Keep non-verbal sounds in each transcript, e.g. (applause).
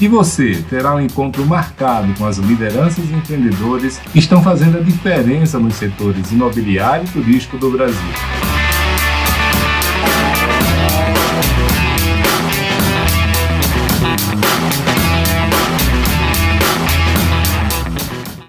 E você terá um encontro marcado com as lideranças e empreendedores que estão fazendo a diferença nos setores imobiliário e turístico do Brasil.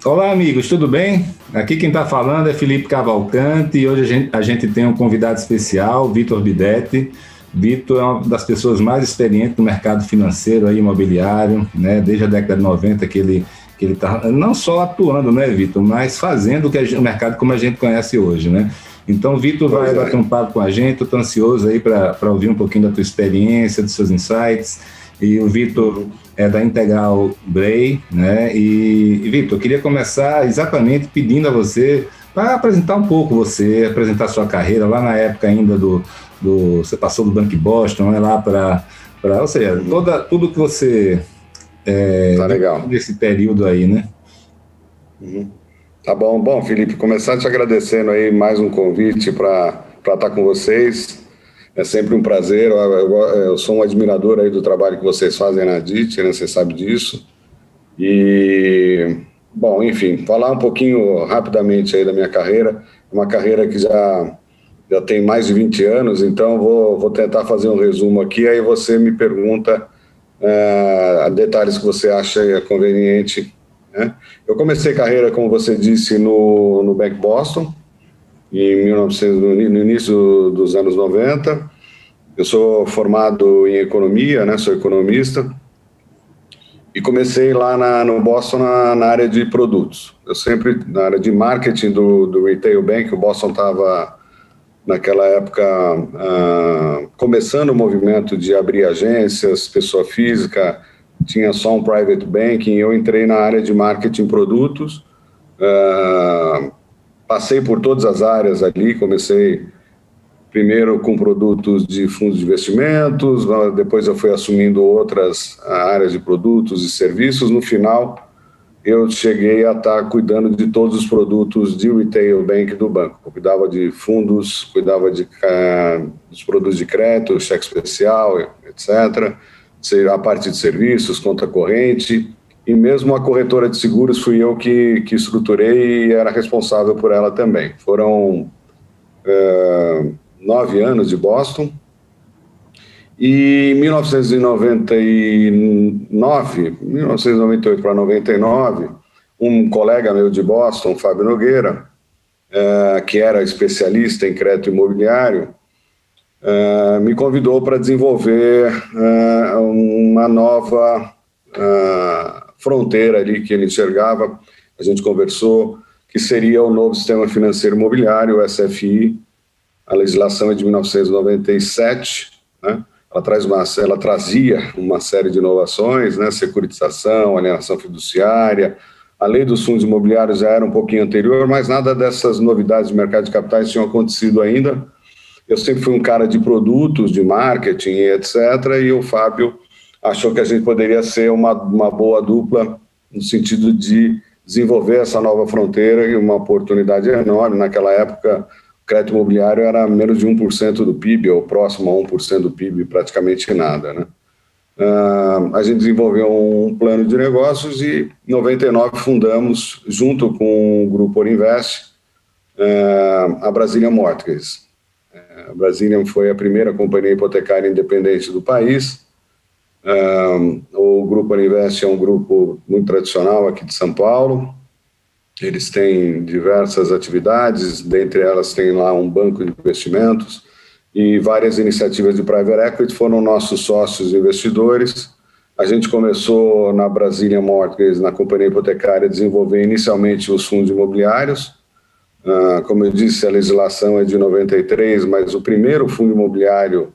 Olá, amigos, tudo bem? Aqui quem está falando é Felipe Cavalcante e hoje a gente, a gente tem um convidado especial, Vitor Bidetti. Vitor é uma das pessoas mais experientes no mercado financeiro e imobiliário, né? Desde a década de 90 que ele que ele está não só atuando, né, Vitor, mas fazendo o, que gente, o mercado como a gente conhece hoje, né? Então, Vitor vai é. bater um papo com a gente, estou ansioso aí para ouvir um pouquinho da tua experiência, dos seus insights. E o Vitor é da Integral Bray, né? E, e Vitor, queria começar exatamente pedindo a você para apresentar um pouco você, apresentar sua carreira lá na época ainda do, do você passou do Banco Boston, é lá para, ou seja, toda, tudo que você é, tá legal nesse período aí, né? Uhum. Tá bom, bom, Felipe, começar te agradecendo aí mais um convite para estar tá com vocês. É sempre um prazer. Eu, eu, eu, sou um admirador aí do trabalho que vocês fazem na DIT, né? Você sabe disso. E, bom, enfim, falar um pouquinho rapidamente aí da minha carreira. Uma carreira que já, já tem mais de 20 anos, então vou, vou tentar fazer um resumo aqui. Aí você me pergunta uh, detalhes que você acha conveniente. Né? Eu comecei carreira, como você disse, no, no Bank Boston em 1900, no início dos anos 90. Eu sou formado em economia, né, sou economista, e comecei lá na, no Boston na, na, área de produtos. Eu sempre, na área de marketing do, do Retail Bank, o Boston estava, naquela época, uh, começando o movimento de abrir agências, pessoa física, tinha só um private banking, eu entrei na área de marketing produtos, uh, passei por todas as áreas ali, comecei primeiro com produtos de fundos de investimentos, depois eu fui assumindo outras áreas de produtos e serviços. No final, eu cheguei a estar cuidando de todos os produtos de retail bank do banco. Eu cuidava de fundos, cuidava de uh, dos produtos de crédito, cheque especial, etc. A parte de serviços, conta corrente e mesmo a corretora de seguros fui eu que, que estruturei e era responsável por ela também. Foram uh, nove anos de Boston. E em 1999, 1998 para 99, um colega meu de Boston, Fábio Nogueira, uh, que era especialista em crédito imobiliário, uh, me convidou para desenvolver uma nova fronteira ali que ele enxergava, a gente conversou, que seria o novo sistema financeiro imobiliário, o SFI. A legislação é de 1997, né? ela, traz uma, ela trazia uma série de inovações, né? securitização, alienação fiduciária, a lei dos fundos imobiliários já era um pouquinho anterior, mas nada dessas novidades de mercado de capitais tinham acontecido ainda. Eu sempre fui um cara de produtos, de marketing, etc. E o Fábio achou que a gente poderia ser uma, uma boa dupla no sentido de desenvolver essa nova fronteira e uma oportunidade enorme. Naquela época, crédito imobiliário era menos de 1% do PIB, ou próximo a 1% do PIB, praticamente nada. Né? Uh, a gente desenvolveu um plano de negócios e, em 99, fundamos, junto com o Grupo Orinvest, uh, a Brasília Mortgages. Uh, a Brasília foi a primeira companhia hipotecária independente do país, o Grupo Aninvest é um grupo muito tradicional aqui de São Paulo. Eles têm diversas atividades, dentre elas tem lá um banco de investimentos e várias iniciativas de private equity foram nossos sócios investidores. A gente começou na Brasília Mortgage, na companhia hipotecária, a desenvolver inicialmente os fundos imobiliários. Uh, como eu disse, a legislação é de 93, mas o primeiro fundo imobiliário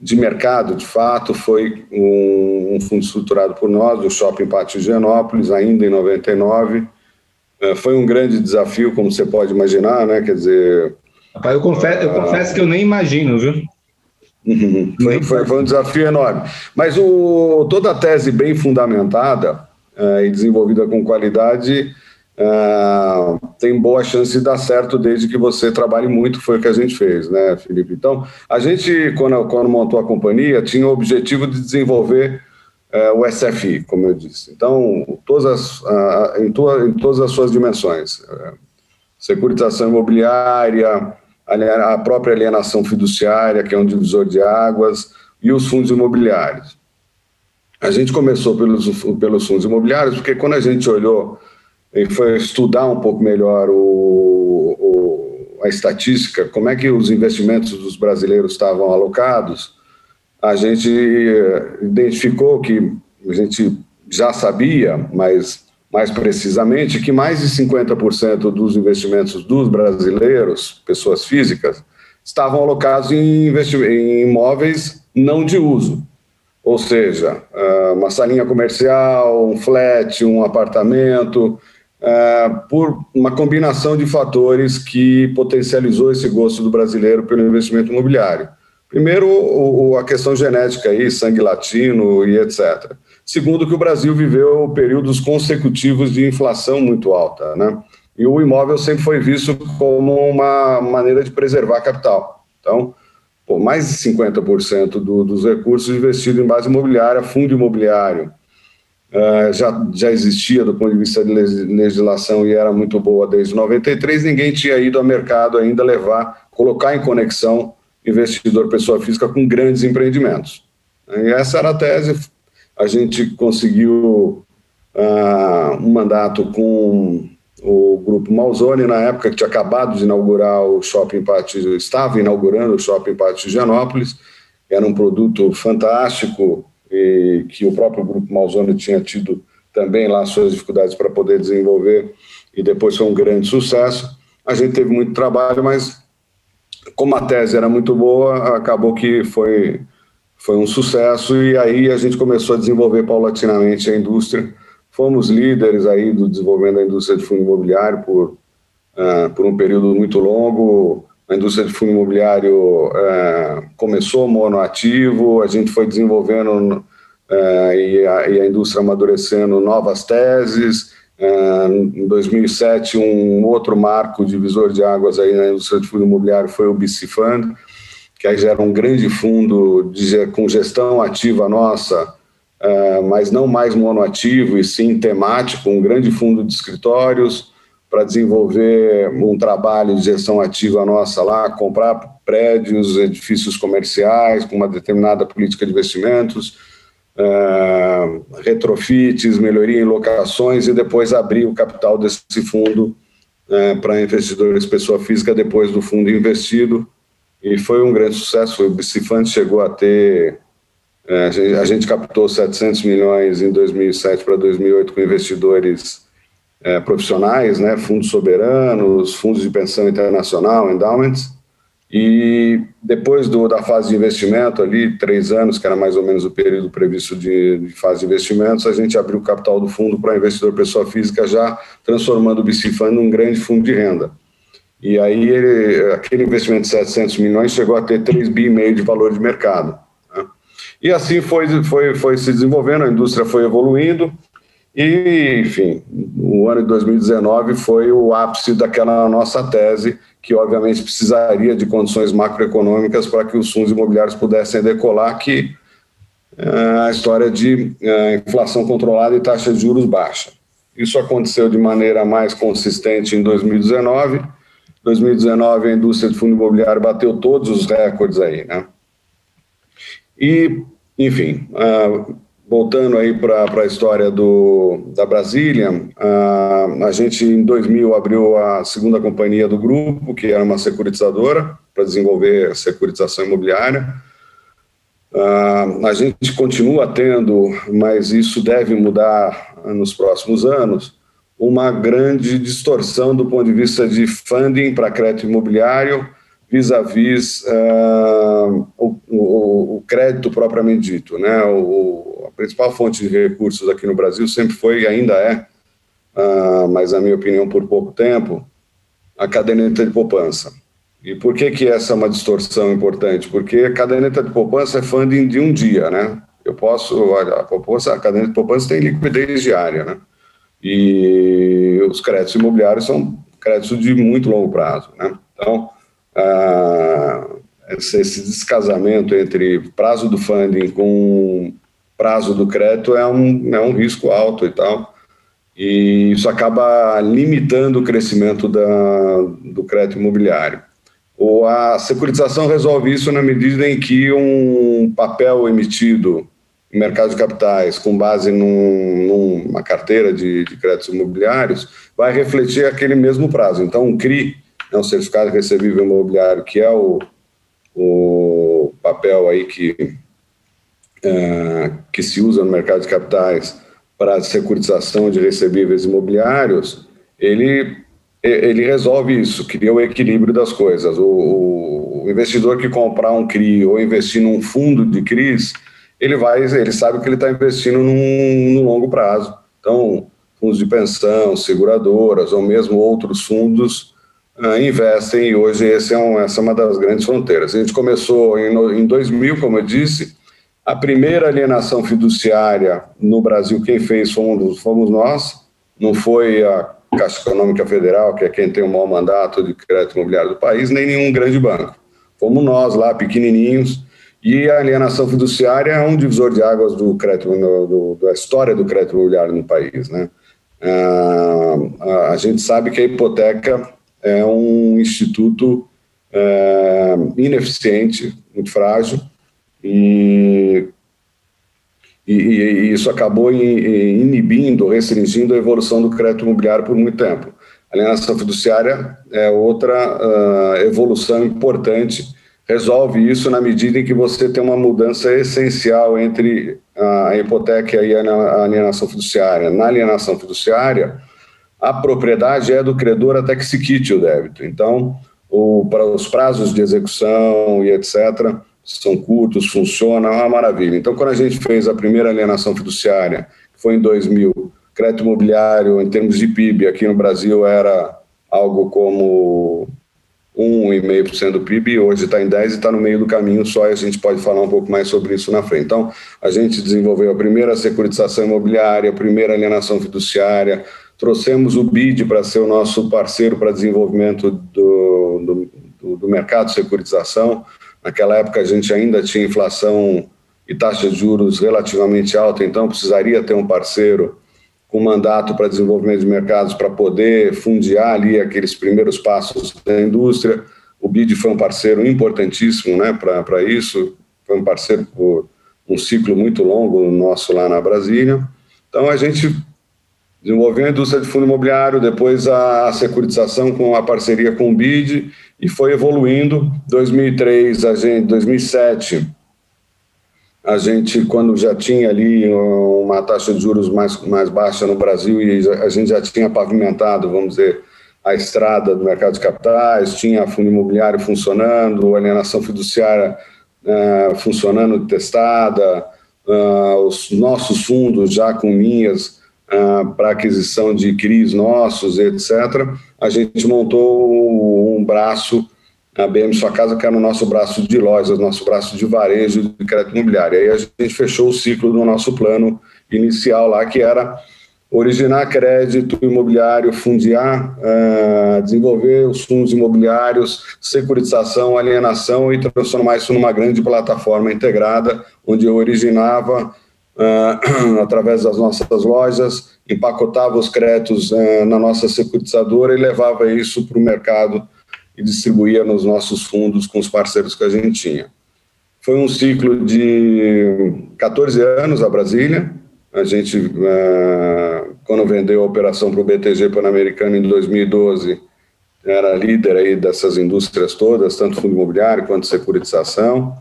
de mercado, de fato, foi um, fundo estruturado por nós, do Shopping Pátio Higienópolis, ainda em 99, É, foi um grande desafio, como você pode imaginar, né? Quer dizer. Rapaz, eu confesso, eu confesso que eu nem imagino, viu? (laughs) Foi, foi, foi, um desafio enorme. Mas o, toda a tese bem fundamentada uh, e desenvolvida com qualidade uh, tem boa chance de dar certo desde que você trabalhe muito, foi o que a gente fez, né, Felipe? Então, a gente, quando, quando montou a companhia, tinha o objetivo de desenvolver uh, o SFI, como eu disse. Então, todas as, em, tua, em todas as suas dimensões. securitização imobiliária, a própria alienação fiduciária, que é um divisor de águas, e os fundos imobiliários. A gente começou pelos, pelos fundos imobiliários, porque quando a gente olhou e foi estudar um pouco melhor o, o, a estatística, como é que os investimentos dos brasileiros estavam alocados, a gente eh, identificou que a gente já sabia, mas mais precisamente, que mais de 50% dos investimentos dos brasileiros, pessoas físicas, estavam alocados em, em imóveis não de uso. Ou seja, ah, uma salinha comercial, um flat, um apartamento, ah, por uma combinação de fatores que potencializou esse gosto do brasileiro pelo investimento imobiliário. Primeiro, a questão genética aí, sangue latino e etc. Segundo, que o Brasil viveu períodos consecutivos de inflação muito alta, né? E o imóvel sempre foi visto como uma maneira de preservar capital. Então, pô, mais de 50% do, dos recursos investidos em base imobiliária, fundo imobiliário, uh, já, já existia do ponto de vista de legislação e era muito boa desde 93, ninguém tinha ido ao mercado ainda levar, colocar em conexão investidor pessoa física com grandes empreendimentos. E essa era a tese, a gente conseguiu uh, um mandato com o grupo Malzone, na época que tinha acabado de inaugurar o Shopping Pátio, estava inaugurando o Shopping Pátio Higienópolis, era um produto fantástico e que o próprio grupo Malzone tinha tido também lá suas dificuldades para poder desenvolver e depois foi um grande sucesso. A gente teve muito trabalho, mas como a tese era muito boa, acabou que foi foi um sucesso e aí a gente começou a desenvolver paulatinamente a indústria. Fomos líderes aí do desenvolvimento da indústria de fundo imobiliário por, uh, por um período muito longo. A indústria de fundo imobiliário uh, começou monoativo, a gente foi desenvolvendo uh, e, a, e, a, indústria amadurecendo novas teses. Em 2007, um outro marco divisor de águas aí na indústria de fundo imobiliário foi o BC Fund, que aí gera um grande fundo de, com gestão ativa nossa, uh, mas não mais monoativo, e sim temático, um grande fundo de escritórios para desenvolver um trabalho de gestão ativa nossa lá, comprar prédios, edifícios comerciais com uma determinada política de investimentos, uh, retrofits, melhoria em locações e depois abrir o capital desse fundo uh, para investidores pessoa física depois do fundo investido e foi um grande sucesso. O Bicifante chegou a ter. É, a, gente, a, gente, captou 700 milhões em 2007 para 2008 com investidores é, profissionais, né, fundos soberanos, fundos de pensão internacional, endowments. E depois do, da fase de investimento, ali, três anos, que era mais ou menos o período previsto de, de fase de investimentos, a gente abriu o capital do fundo para investidor pessoa física, já transformando o BC num grande fundo de renda. E aí ele, aquele investimento de 700 milhões chegou a ter 3 bi de valor de mercado. Né? E assim foi, foi, foi se desenvolvendo, a indústria foi evoluindo, e, enfim, o ano de 2019 foi o ápice daquela nossa tese, que obviamente precisaria de condições macroeconômicas para que os fundos imobiliários pudessem decolar, que é a história de é, inflação controlada e taxa de juros baixa. Isso aconteceu de maneira mais consistente em 2019, 2019 a indústria de fundo imobiliário bateu todos os recordes aí, né? E, enfim, uh, voltando aí para a história do, da Brasília, uh, a gente em 2000 abriu a segunda companhia do grupo, que era uma securitizadora, para desenvolver securitização imobiliária. Uh, a gente continua tendo, mas isso deve mudar nos próximos anos, uma grande distorção do ponto de vista de funding para crédito imobiliário vis-à-vis uh, o, o, o, crédito propriamente dito. Né? O, a principal fonte de recursos aqui no Brasil sempre foi e ainda é uh, mas na minha opinião por pouco tempo, a caderneta de poupança. E por que que essa é uma distorção importante? Porque a caderneta de poupança é funding de um dia, né? Eu posso, olha, a poupança, a caderneta de poupança tem liquidez diária, né? E os créditos imobiliários são créditos de muito longo prazo, né? Então, ah, esse, esse descasamento entre prazo do funding com prazo do crédito é um, é um risco alto e tal. E isso acaba limitando o crescimento da, do crédito imobiliário. Ou a securitização resolve isso na medida em que um papel emitido em mercado de capitais com base num, numa carteira de, de, créditos imobiliários vai refletir aquele mesmo prazo. Então, um CRI, é um certificado recebível imobiliário, que é o, o papel aí que, é, que se usa no mercado de capitais para securitização de recebíveis imobiliários, ele, ele resolve isso, cria o equilíbrio das coisas. O, o investidor que comprar um CRI ou investir num fundo de CRIs, ele vai, ele sabe que ele está investindo num, num, longo prazo. Então, fundos de pensão, seguradoras ou mesmo outros fundos uh, investem e hoje é um, essa é uma das grandes fronteiras. A gente começou em, em 2000, como eu disse, a primeira alienação fiduciária no Brasil, quem fez fomos, fomos nós, não foi a Caixa Econômica Federal, que é quem tem o maior mandato de crédito imobiliário do país, nem nenhum grande banco. Fomos nós lá, pequenininhos, e a alienação fiduciária é um divisor de águas do crédito, do, da história do crédito imobiliário no país. Né? Ah, a gente sabe que a hipoteca é um instituto é, ineficiente, muito frágil, e, e, e isso acabou inibindo, restringindo a evolução do crédito imobiliário por muito tempo. A alienação fiduciária é outra uh, evolução importante, resolve isso na medida em que você tem uma mudança essencial entre a hipoteca e a alienação fiduciária. Na alienação fiduciária, a propriedade é do credor até que se quite o débito. Então, o, para os prazos de execução e etc., são curtos, funcionam, é uma maravilha. Então, quando a gente fez a primeira alienação fiduciária, que foi em 2000, crédito imobiliário, em termos de PIB, aqui no Brasil era algo como 1,5% do PIB, hoje está em 10% e está no meio do caminho só, e a gente pode falar um pouco mais sobre isso na frente. Então, a gente desenvolveu a primeira securitização imobiliária, a primeira alienação fiduciária, trouxemos o BID para ser o nosso parceiro para desenvolvimento do, do, do mercado de securitização, Naquela época a gente ainda tinha inflação e taxa de juros relativamente alta, então precisaria ter um parceiro com mandato para desenvolvimento de mercados para poder fundiar ali aqueles primeiros passos da indústria. O BID foi um parceiro importantíssimo né, para isso, foi um parceiro por um ciclo muito longo nosso lá na Brasília. Então a gente desenvolveu a indústria de fundo imobiliário, depois a securitização com a parceria com o BID e foi evoluindo. 2003, a gente, 2007, a gente, quando já tinha ali uma taxa de juros mais, mais baixa no Brasil e a gente já tinha pavimentado, vamos dizer, a estrada do mercado de capitais, tinha fundo imobiliário funcionando, alienação fiduciária uh, funcionando, testada, uh, os nossos fundos já com linhas uh, para aquisição de CRIs nossos, etc., a gente montou um braço, a BM Sua Casa, que era o nosso braço de lojas, nosso braço de varejo de crédito imobiliário. Aí a gente fechou o ciclo do nosso plano inicial lá, que era originar crédito imobiliário, fundiar, uh, desenvolver os fundos imobiliários, securitização, alienação e transformar isso numa grande plataforma integrada, onde eu originava uh, (clears throat) através das nossas lojas, empacotava os créditos uh, na nossa securitizadora e levava isso para o mercado e distribuía nos nossos fundos com os parceiros que a gente tinha. Foi um ciclo de 14 anos a Brasília. A gente, uh, quando vendeu a operação para o BTG Pan-Americano em 2012, era líder aí dessas indústrias todas, tanto fundo imobiliário quanto securitização.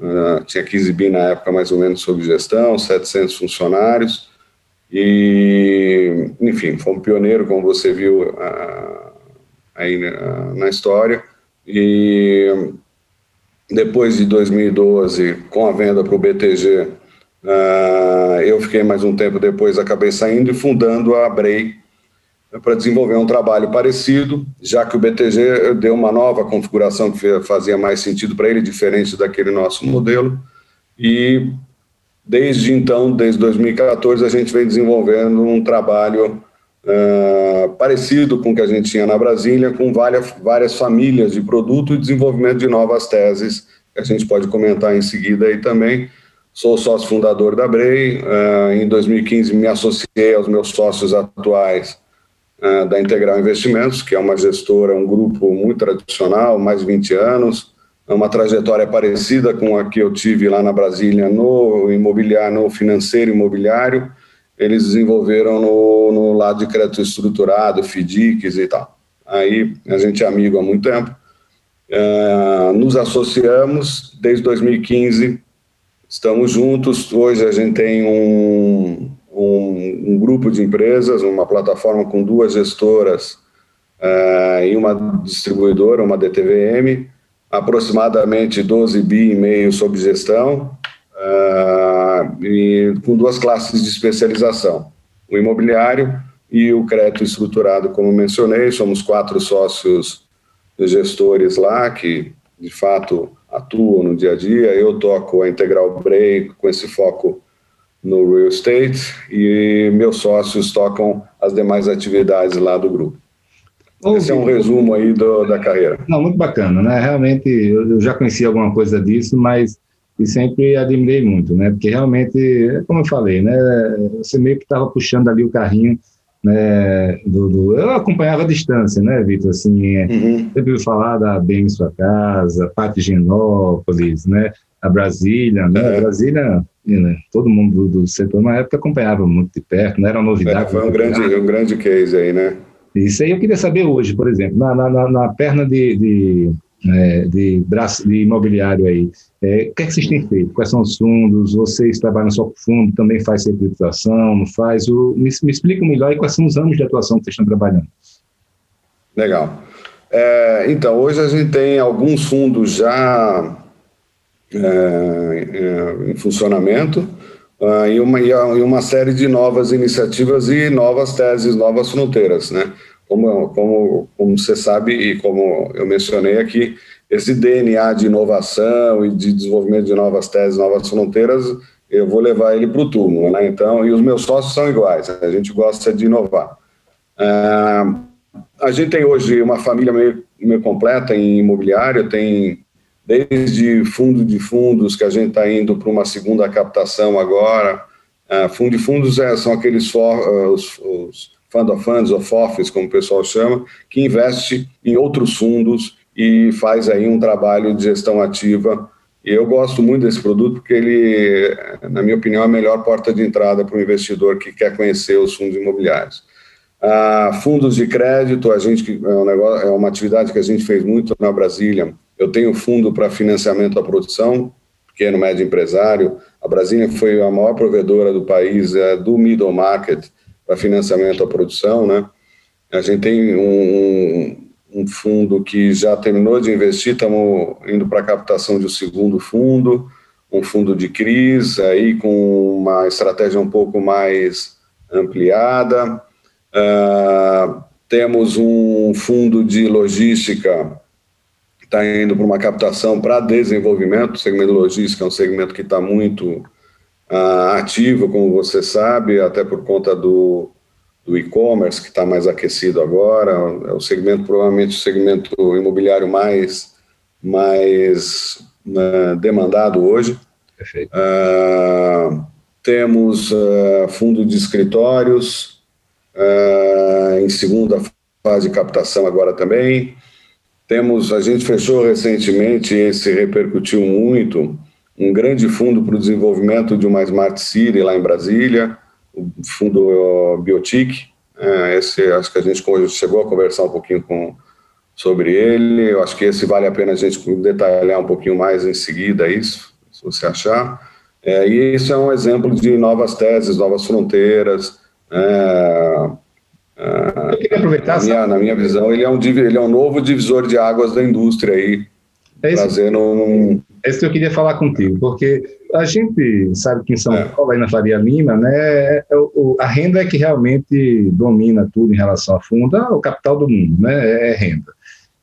Uh, tinha 15 bi na época, mais ou menos, sob gestão, 700 funcionários. E, enfim, foi um pioneiro, como você viu uh, aí na, na história. E depois de 2012, com a venda para o BTG, uh, eu fiquei mais um tempo depois, acabei saindo e fundando a Brei, para desenvolver um trabalho parecido, já que o BTG deu uma nova configuração que fazia mais sentido para ele, diferente daquele nosso modelo. E desde então, desde 2014, a gente vem desenvolvendo um trabalho uh, parecido com o que a gente tinha na Brasília, com várias, várias famílias de produto e desenvolvimento de novas teses, que a gente pode comentar em seguida aí também. Sou sócio fundador da Brei, uh, em 2015 me associei aos meus sócios atuais uh, da Integral Investimentos, que é uma gestora, um grupo muito tradicional, mais de 20 anos, é uma trajetória parecida com a que eu tive lá na Brasília no imobiliário, no financeiro imobiliário. Eles desenvolveram no, no lado de crédito estruturado, FDICs e tal. Aí a gente é amigo há muito tempo. Uh, nos associamos desde 2015, estamos juntos. Hoje a gente tem um, um, um grupo de empresas, uma plataforma com duas gestoras uh, e uma distribuidora, uma DTVM, aproximadamente 12 bi e meio sob gestão, uh, e com duas classes de especialização, o imobiliário e o crédito estruturado, como mencionei, somos quatro sócios gestores lá que, de fato, atuam no dia a dia, eu toco a Integral Break com esse foco no real estate e meus sócios tocam as demais atividades lá do grupo. Esse é um resumo aí do, da carreira. Não, muito bacana, né? Realmente, eu já conhecia alguma coisa disso, mas e sempre admirei muito, né? Porque realmente, como eu falei, né? Você meio que estava puxando ali o carrinho, né? Do, do, eu acompanhava a distância, né, Vitor? Assim, é, uhum. sempre ouvi falar da Bem Sua Casa, Pátio Genópolis, né? A Brasília, né? É. Brasília né, todo mundo do, do, setor na época acompanhava muito de perto, não era novidade. É, foi um grande, um grande case aí, né? Isso aí eu queria saber hoje, por exemplo, na, na, na perna de, de, é, de, braço, de imobiliário aí, é, o que, é que vocês têm feito? Quais são os fundos? Vocês trabalham só com fundo, também faz securitização, não faz? O, me, me explica melhor quais são os anos de atuação que vocês estão trabalhando. Legal. É, então, hoje a gente tem alguns fundos já em funcionamento uh, e, uma, e uma série de novas iniciativas e novas teses, novas fronteiras, né? Como, como, como você sabe e como eu mencionei aqui, esse DNA de inovação e de desenvolvimento de novas teses, novas fronteiras, eu vou levar ele para o túmulo, né? Então, e os meus sócios são iguais, a gente gosta de inovar. Uh, a gente tem hoje uma família meio, meio completa em imobiliário, tem desde fundo de fundos, que a gente está indo para uma segunda captação agora. Uh, fundo de fundos é, são aqueles for, uh, os, os fund of funds, ou FOFs, como o pessoal chama, que investe em outros fundos e faz aí um trabalho de gestão ativa. E eu gosto muito desse produto porque ele, na minha opinião, é a melhor porta de entrada para o investidor que quer conhecer os fundos imobiliários. Uh, fundos de crédito, a gente é, um negócio, é uma atividade que a gente fez muito na Brasília, eu tenho fundo para financiamento da produção, pequeno, médio empresário. A Brasília foi a maior provedora do país é, do middle market para financiamento da produção, né? A gente tem um, um fundo que já terminou de investir, estamos indo para a captação de um segundo fundo, um fundo de crise, aí com uma estratégia um pouco mais ampliada. Uh, temos um fundo de logística está indo para uma captação para desenvolvimento. O segmento logístico é um segmento que está muito uh, ativo, como você sabe, até por conta do, do e-commerce, que está mais aquecido agora. É o segmento, provavelmente, o segmento imobiliário mais, mais uh, demandado hoje. Perfeito. Uh, temos uh, fundo de escritórios em segunda fase de captação agora também. Temos, a gente fechou recentemente, e esse repercutiu muito, um grande fundo para o desenvolvimento de uma Smart City lá em Brasília, o fundo Biotic. É, esse, acho que a gente chegou a conversar um pouquinho com, sobre ele. Eu acho que esse vale a pena a gente detalhar um pouquinho mais em seguida, isso, se você achar. É, e isso é um exemplo de novas teses, novas fronteiras. É, eu queria aproveitar. Na minha, na minha visão, ele é, um, ele é um novo divisor de águas da indústria aí, é isso, trazendo um... É isso que eu queria falar contigo, porque a gente sabe que em São é. Paulo, aí na Faria Lima, né, é, é, a renda é que realmente domina tudo em relação a fundo, é o capital do mundo, né, é renda.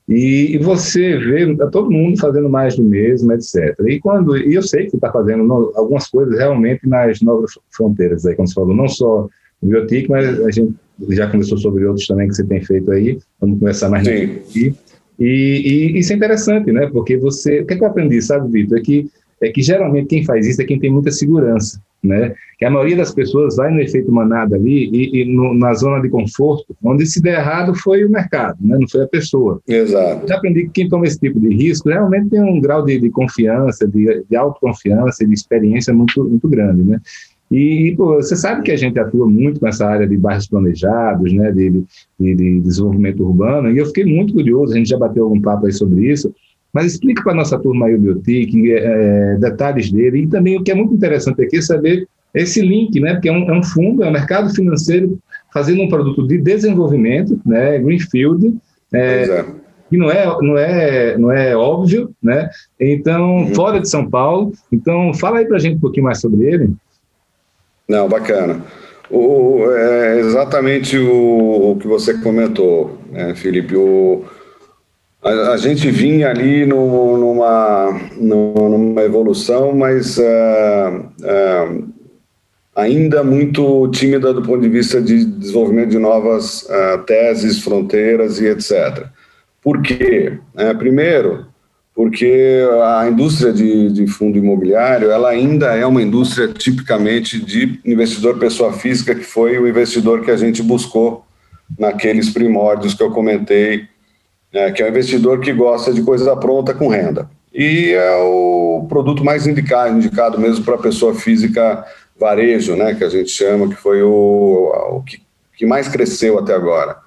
E, e, você vê todo mundo fazendo mais do mesmo, etc. E quando e eu sei que você está fazendo no, algumas coisas realmente nas novas fronteiras, aí, como você falou, não só o Biotic, mas a gente já conversou sobre outros também que você tem feito aí. Vamos conversar mais aqui. E, e, isso é interessante, né? Porque você, o que, é que eu aprendi, sabe, Vitor, é que é que geralmente quem faz isso é quem tem muita segurança, né? Que a maioria das pessoas vai no efeito manada ali e, e no, na zona de conforto, onde se der errado foi o mercado, né? Não foi a pessoa. Exato. Já aprendi que quem toma esse tipo de risco realmente tem um grau de, de confiança, de, de autoconfiança, de experiência muito, muito grande, né? E, pô, você sabe que a gente atua muito nessa área de bairros planejados, né, de, de, de, desenvolvimento urbano, e eu fiquei muito curioso, a gente já bateu algum papo aí sobre isso, mas explica para a nossa turma aí o Biotic, é, detalhes dele, e também o que é muito interessante aqui é saber esse link, né? Porque é um, é um fundo, é um mercado financeiro fazendo um produto de desenvolvimento, né? Greenfield, é, é. que não é, não, é, não é óbvio, né? Então, uhum. fora de São Paulo. Então, fala aí para a gente um pouquinho mais sobre ele. Não, bacana. O, é exatamente o, o que você comentou, né, Felipe. O, a, a gente vinha ali no, numa, numa evolução, mas uh, uh, ainda muito tímida do ponto de vista de desenvolvimento de novas uh, teses, fronteiras e etc. Por quê? primeiro, porque a indústria de, de, fundo imobiliário ela ainda é uma indústria tipicamente de investidor pessoa física, que foi o investidor que a gente buscou naqueles primórdios que eu comentei é, que é o investidor que gosta de coisa pronta com renda. E é o produto mais indicado, indicado mesmo para a pessoa física varejo, né, que a gente chama, que foi o, o que, que mais cresceu até agora.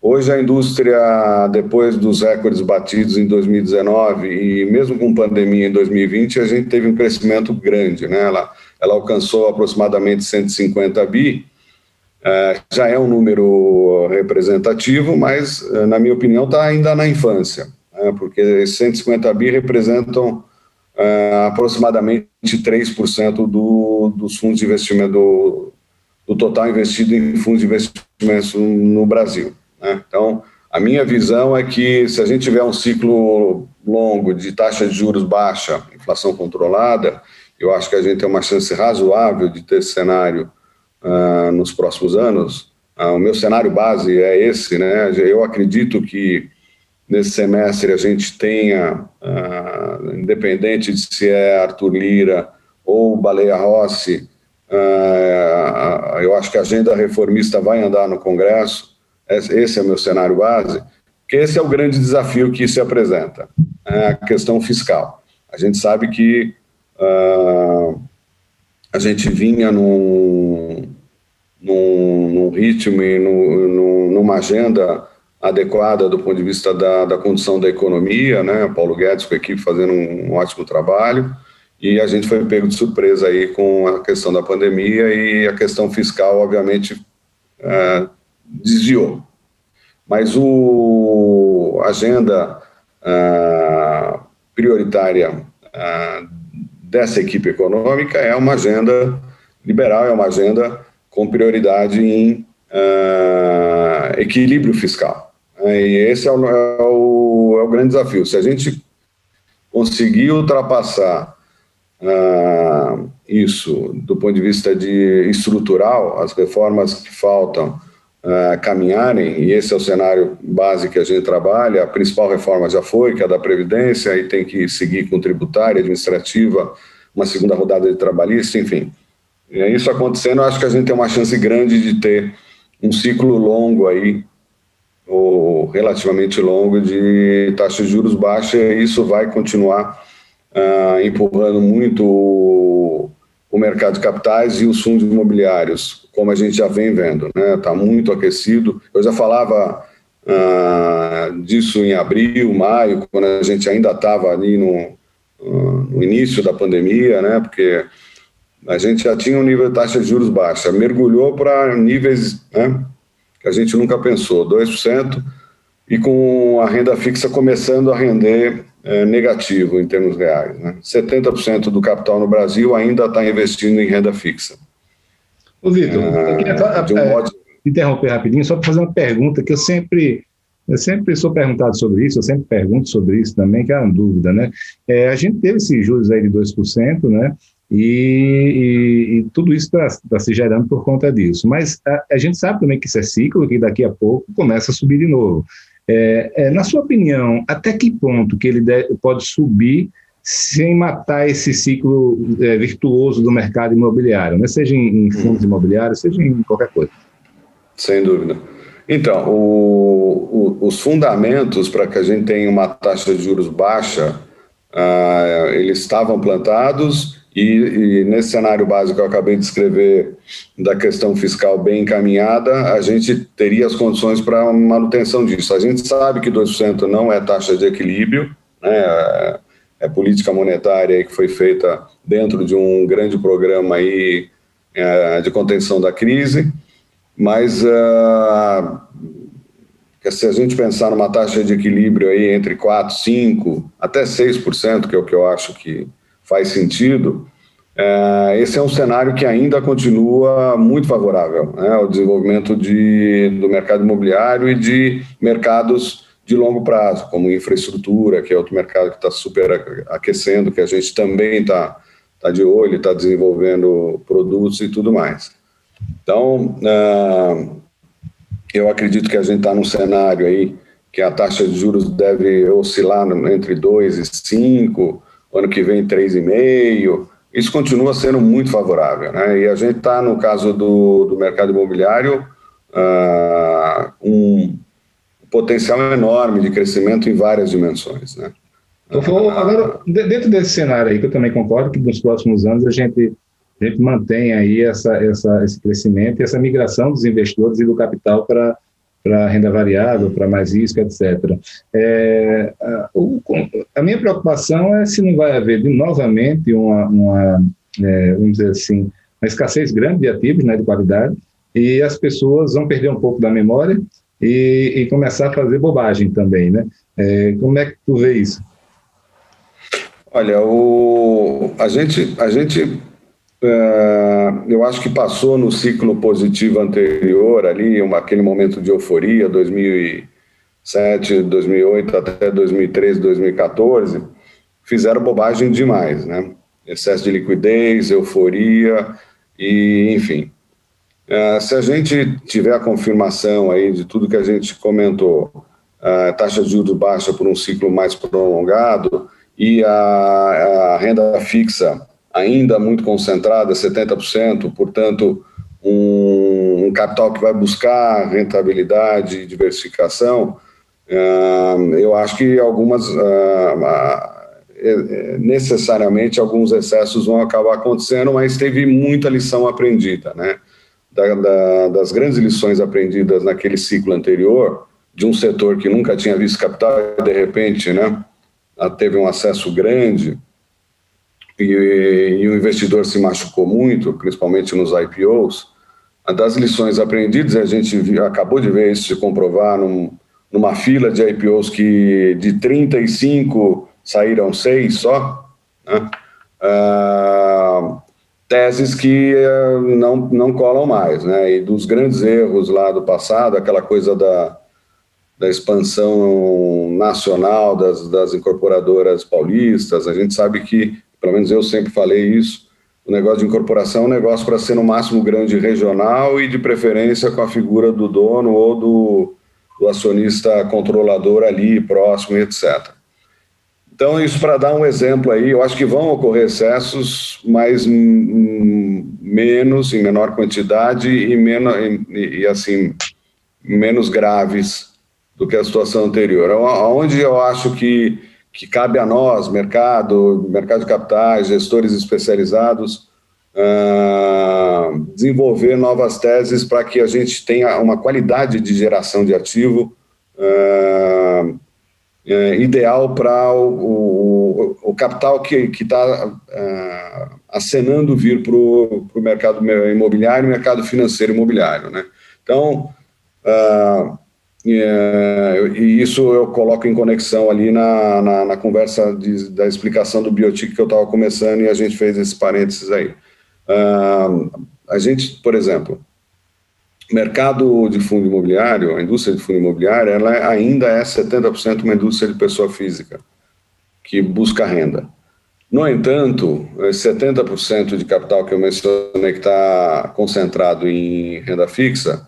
Hoje a indústria, depois dos recordes batidos em 2019 e mesmo com pandemia em 2020, a gente teve um crescimento grande, né? Ela, ela alcançou aproximadamente 150 bi, é, já é um número representativo, mas, é, na minha opinião, está ainda na infância, né, porque 150 bi representam é, aproximadamente 3% do, dos fundos de investimento, do, do, total investido em fundos de investimentos no Brasil. Né. Então, a minha visão é que se a gente tiver um ciclo longo de taxa de juros baixa, inflação controlada, eu acho que a gente tem uma chance razoável de ter esse cenário uh, nos próximos anos. Uh, o meu cenário base é esse, né? Eu acredito que nesse semestre a gente tenha, uh, independente de se é Arthur Lira ou Baleia Rossi, eu acho que a agenda reformista vai andar no Congresso. Esse é o meu cenário base, porque esse é o grande desafio que se apresenta, é a questão fiscal. A gente sabe que a gente vinha num, num, num ritmo e num, numa agenda adequada do ponto de vista da, da condução da economia, né? Paulo Guedes com a equipe fazendo um, um ótimo trabalho e a gente foi pego de surpresa aí com a questão da pandemia e a questão fiscal, obviamente, é, desviou. Mas o agenda é, prioritária é, dessa equipe econômica é uma agenda liberal, é uma agenda com prioridade em uh, equilíbrio fiscal. E esse é o, é, o, é o, grande desafio. Se a gente conseguir ultrapassar isso do ponto de vista de estrutural, as reformas que faltam caminharem, e esse é o cenário base que a gente trabalha, a principal reforma já foi, que é a da Previdência, e tem que seguir com tributária, administrativa, uma segunda rodada de trabalhista, enfim. E isso acontecendo, acho que a gente tem uma chance grande de ter um ciclo longo aí, ou relativamente longo, de taxas de juros baixas, e isso vai continuar uh, empurrando muito o, o, mercado de capitais e os fundos imobiliários, como a gente já vem vendo, né? Está muito aquecido. Eu já falava uh, disso em abril, maio, quando a gente ainda estava ali no, uh, no início da pandemia, né? Porque a gente já tinha um nível de taxa de juros baixa, mergulhou para níveis né, que a gente nunca pensou, 2%, e com a renda fixa começando a render é, negativo em termos reais. Né? 70% do capital no Brasil ainda está investindo em renda fixa. Ô, Vitor, eu queria um é, modo... interromper rapidinho, só para fazer uma pergunta que eu sempre eu sempre sou perguntado sobre isso, eu sempre pergunto sobre isso também, que é uma dúvida, né? É, a gente teve esses juros aí de 2%, né? E, e, e tudo isso está tá se gerando por conta disso. Mas a, a, gente sabe também que isso é ciclo, que daqui a pouco começa a subir de novo. É, é, na sua opinião, até que ponto que ele deve, pode subir sem matar esse ciclo é, virtuoso do mercado imobiliário, né? seja em, em fundos imobiliários, seja em qualquer coisa? Sem dúvida. Então, o, o, os fundamentos para que a gente tenha uma taxa de juros baixa, ah, eles estavam plantados e, e, nesse cenário básico que eu acabei de escrever da questão fiscal bem encaminhada, a gente teria as condições para manutenção disso. A gente sabe que 2% não é taxa de equilíbrio, né, é, é política monetária que foi feita dentro de um grande programa aí, é, de contenção da crise, mas uh, se a gente pensar numa taxa de equilíbrio aí entre 4, 5, até 6%, que é o que eu acho que faz sentido, uh, esse é um cenário que ainda continua muito favorável né, ao desenvolvimento de, do mercado imobiliário e de mercados de longo prazo, como infraestrutura, que é outro mercado que está super aquecendo, que a gente também está tá de olho, está desenvolvendo produtos e tudo mais. Então, uh, eu acredito que a gente está num cenário aí que a taxa de juros deve oscilar entre 2 e 5, ano que vem 3,5. Isso continua sendo muito favorável. Né? E a gente está, no caso do, do mercado imobiliário, uh, um potencial enorme de crescimento em várias dimensões. Né? Então, agora, dentro desse cenário aí, que eu também concordo que nos próximos anos a gente a gente mantém aí essa, essa, esse crescimento e essa migração dos investidores e do capital para para renda variável, para mais risco, etc. É, a, o, a, minha preocupação é se não vai haver de, novamente uma, uma é, vamos dizer assim, uma escassez grande de ativos né, de qualidade e as pessoas vão perder um pouco da memória e, e começar a fazer bobagem também, né? É, como é que tu vê isso? Olha, o, a gente, a gente é, eu acho que passou no ciclo positivo anterior ali, uma, aquele momento de euforia, 2007, 2008 até 2013, 2014, fizeram bobagem demais, né? Excesso de liquidez, euforia e, enfim. É, se a gente tiver a confirmação aí de tudo que a gente comentou, a taxa de juros baixa por um ciclo mais prolongado e a, a renda fixa ainda muito concentrada, 70%, portanto, um, um capital que vai buscar rentabilidade e diversificação, uh, eu acho que algumas, uh, necessariamente, alguns excessos vão acabar acontecendo, mas teve muita lição aprendida, né? Da, da, das grandes lições aprendidas naquele ciclo anterior, de um setor que nunca tinha visto capital de repente, né, teve um acesso grande, e, e o investidor se machucou muito, principalmente nos IPOs, das lições aprendidas, a gente acabou de ver isso se comprovar num, numa fila de IPOs que de 35 saíram seis só, né? ah, teses que uh, não, não colam mais, né? E dos grandes erros lá do passado, aquela coisa da, da expansão nacional das, das incorporadoras paulistas, a gente sabe que pelo menos eu sempre falei isso, o negócio de incorporação é um negócio para ser no máximo grande regional e de preferência com a figura do dono ou do, do acionista controlador ali próximo, etc. Então, isso para dar um exemplo aí, eu acho que vão ocorrer excessos, mas menos, em menor quantidade e, menos, e, e, assim, menos graves do que a situação anterior. Onde eu acho que que cabe a nós, mercado, mercado de capitais, gestores especializados, uh, desenvolver novas teses para que a gente tenha uma qualidade de geração de ativo uh, uh, ideal para o, o, o, capital que está uh, acenando vir para o mercado imobiliário, mercado financeiro imobiliário. Né? Então, é, e isso eu coloco em conexão ali na, na, na conversa de, da explicação do biotic que eu estava começando e a gente fez esse parênteses aí. Uh, a gente, por exemplo, mercado de fundo imobiliário, a indústria de fundo imobiliário, ela ainda é 70% uma indústria de pessoa física que busca renda. No entanto, 70% de capital que eu mencionei que está concentrado em renda fixa, é,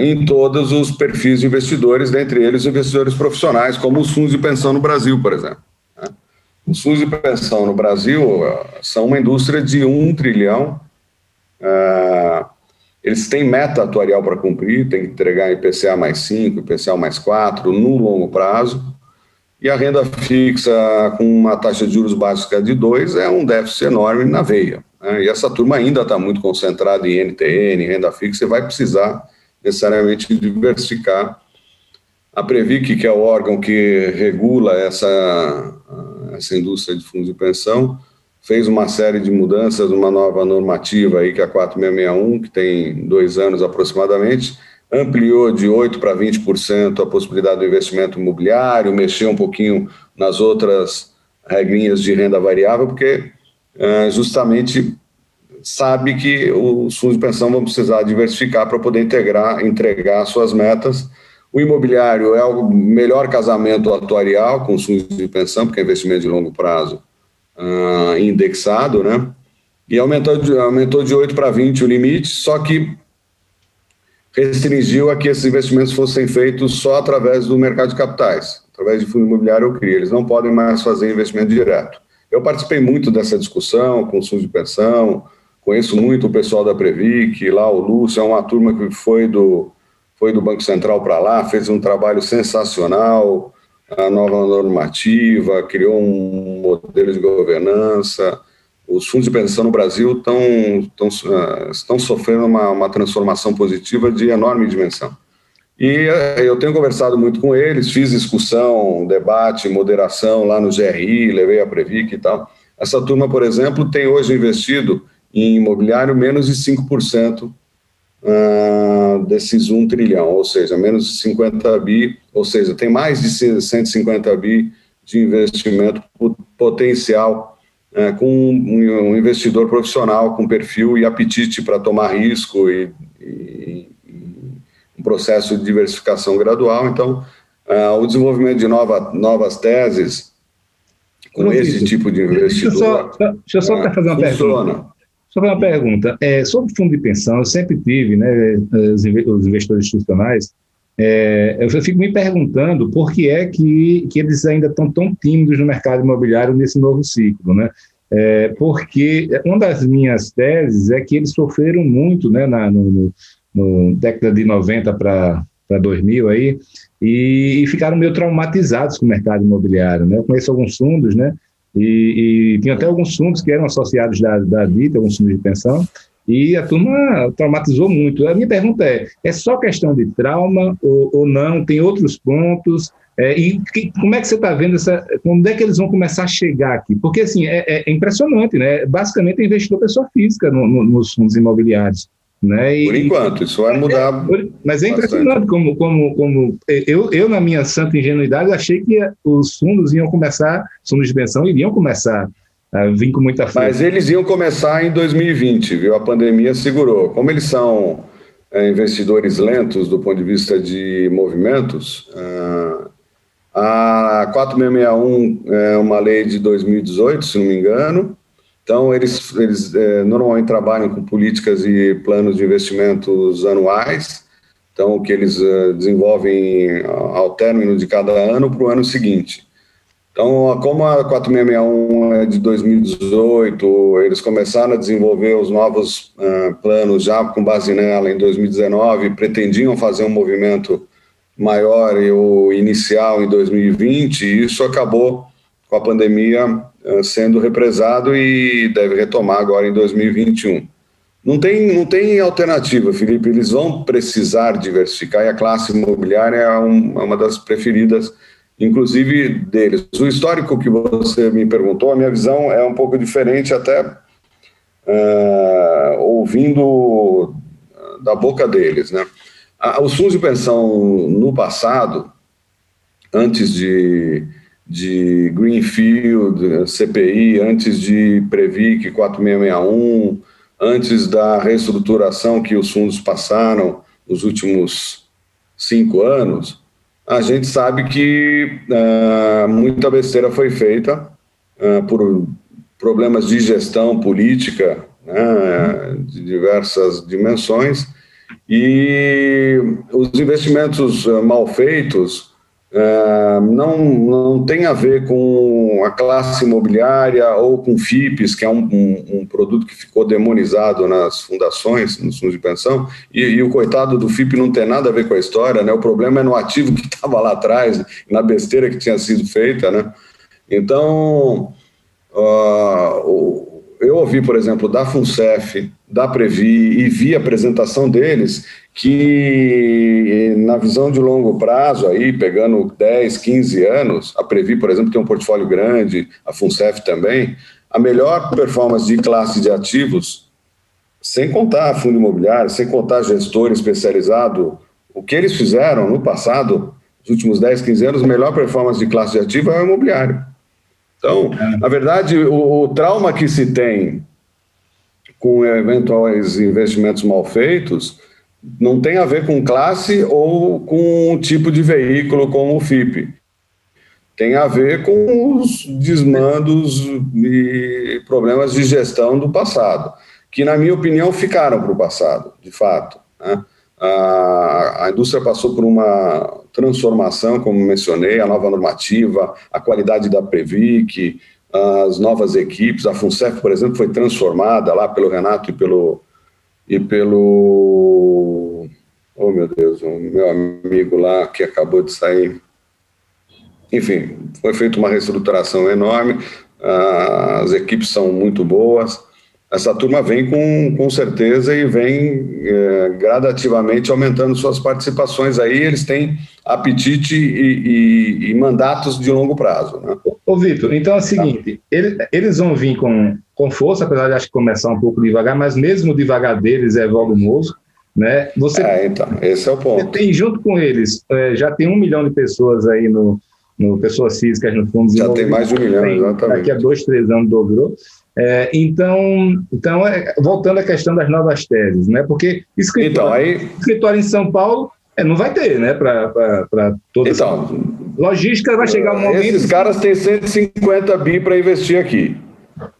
em todos os perfis de investidores, dentre eles investidores profissionais, como os fundos de pensão no Brasil, por exemplo. Né? Os fundos de pensão no Brasil é, são uma indústria de um trilhão. É, eles têm meta atuarial para cumprir, tem que entregar IPCA mais 5, IPCA mais 4 no longo prazo. E a renda fixa com uma taxa de juros básica de 2 é um déficit enorme na veia. Né? E essa turma ainda está muito concentrada em NTN, renda fixa, e vai precisar necessariamente diversificar. A Previc, que é o órgão que regula essa, essa indústria de fundos de pensão, fez uma série de mudanças, uma nova normativa aí, que é a 4661, que tem dois anos aproximadamente, ampliou de 8% para 20% a possibilidade do investimento imobiliário, mexeu um pouquinho nas outras regrinhas de renda variável, porque uh, justamente sabe que os fundos de pensão vão precisar diversificar para poder integrar, entregar suas metas. O imobiliário é o melhor casamento atuarial com os fundos de pensão, porque é investimento de longo prazo uh, indexado, né? E aumentou de, aumentou de 8 para 20 o limite, só que restringiu a que esses investimentos fossem feitos só através do mercado de capitais, através de fundo imobiliário ou CRI. Eles não podem mais fazer investimento direto. Eu participei muito dessa discussão com os fundos de pensão, conheço muito o pessoal da Previc, lá o Lúcio, é uma turma que foi do, foi do Banco Central para lá, fez um trabalho sensacional, a nova normativa, criou um modelo de governança, os fundos de pensão no Brasil estão, estão, uh, estão sofrendo uma, uma transformação positiva de enorme dimensão. E uh, eu tenho conversado muito com eles, fiz discussão, debate, moderação lá no GRI, levei a Previc e tal. Essa turma, por exemplo, tem hoje investido em imobiliário menos de 5% uh, ah, desses 1 trilhão, ou seja, menos de 50 bi, ou seja, tem mais de 150 bi de investimento potencial é, com um investidor profissional com perfil e apetite para tomar risco e, e, e, um processo de diversificação gradual. Então, uh, o desenvolvimento de nova, novas teses com esse tipo de investidor. Deixa eu só, deixa eu só uh, fazer uma funciona. pergunta. Só uma pergunta. É, sobre fundo de pensão, eu sempre tive, né, os investidores institucionais, é, eu fico me perguntando por que é que, que eles ainda estão tão tímidos no mercado imobiliário nesse novo ciclo, né? É, porque uma das minhas teses é que eles sofreram muito, né, na no, no, década de 90 para 2000 aí, e, e, ficaram meio traumatizados com o mercado imobiliário, né? Eu conheço alguns fundos, né? E, e tinha até alguns fundos que eram associados da, da DITA, alguns fundos de pensão, e a turma traumatizou muito. A minha pergunta é: é só questão de trauma ou, ou não? Tem outros pontos? É, e que, como é que você está vendo essa. Quando é que eles vão começar a chegar aqui? Porque, assim, é, é impressionante, né? Basicamente, é investidor pessoa física no, no, nos fundos imobiliários. Né? E, Por enquanto, isso vai mudar. É, mas é impressionante como, como, como eu, eu, na minha santa ingenuidade, achei que os fundos iam começar, os fundos de pensão iriam começar ah, vim com muita força. Mas eles iam começar em 2020, viu? A pandemia segurou. Como eles são é, investidores lentos do ponto de vista de movimentos, ah, a 4661 é uma lei de 2018, se não me engano. Então, eles, eles é, normalmente trabalham com políticas e planos de investimentos anuais. Então, que eles é, desenvolvem ao término de cada ano para o ano seguinte. Então, como a 4661 é de 2018, eles começaram a desenvolver os novos uh, planos já com base nela em 2019, pretendiam fazer um movimento maior e o inicial em 2020, e isso acabou com a pandemia sendo represado e deve retomar agora em 2021. Não tem, não tem alternativa, Felipe, eles vão precisar diversificar e a classe imobiliária é, um, é uma das preferidas inclusive deles. O histórico que você me perguntou, a minha visão é um pouco diferente, até uh, ouvindo da boca deles, né? os fundos de pensão no passado, antes de, de Greenfield, CPI, antes de Previc 4661, antes da reestruturação que os fundos passaram nos últimos cinco anos, a gente sabe que uh, muita besteira foi feita uh, por problemas de gestão política né, de diversas dimensões e os investimentos uh, mal feitos é, não, não tem a ver com a classe imobiliária ou com FIPs, que é um, um, um produto que ficou demonizado nas fundações, nos fundos de pensão, e, e, o coitado do FIP não tem nada a ver com a história, né? o problema é no ativo que (laughs) estava lá atrás, na besteira que tinha sido feita. Né? Então, uh, eu ouvi, por exemplo, da FUNCEF, da Previ, e vi a apresentação deles, que na visão de longo prazo, aí, pegando 10, 15 anos, a Previ, por exemplo, tem um portfólio grande, a FUNCEF também, a melhor performance de classe de ativos, sem contar fundo imobiliário, sem contar gestor especializado, o que eles fizeram no passado, nos últimos 10, 15 anos, a melhor performance de classe de ativo é o imobiliário. Então, na verdade, o, o trauma que se tem com eventuais investimentos mal feitos não tem a ver com classe ou com um tipo de veículo como o FIP. Tem a ver com os desmandos e problemas de gestão do passado, que, na minha opinião, ficaram para o passado, de fato. Né? A, a indústria passou por uma transformação, como mencionei, a nova normativa, a qualidade da Previc, as novas equipes, a FUNCEF, por exemplo, foi transformada lá pelo Renato e pelo, e pelo oh meu Deus, o meu amigo lá que acabou de sair. Enfim, foi feita uma reestruturação enorme, as equipes são muito boas, essa turma vem com, com certeza e vem é, gradativamente aumentando suas participações aí, eles têm apetite e, e, e mandatos de longo prazo. Né? Ô, Vitor, então é o seguinte, tá. eles vão vir com, com força, apesar de acho que começar um pouco devagar, mas mesmo devagar deles é volumoso, né? Você, é, então, esse é o ponto. Você tem junto com eles, é, já tem um milhão de pessoas aí no, no pessoas físicas no fundo Já tem mais de um milhão, exatamente. Daqui a dois, três anos dobrou. É, então, então é, voltando à questão das novas teses, né? Porque escritório, então, aí... escritório em São Paulo é, não vai ter, né? Para toda então, logística vai chegar um momento. Esses caras têm 150 bi para investir aqui.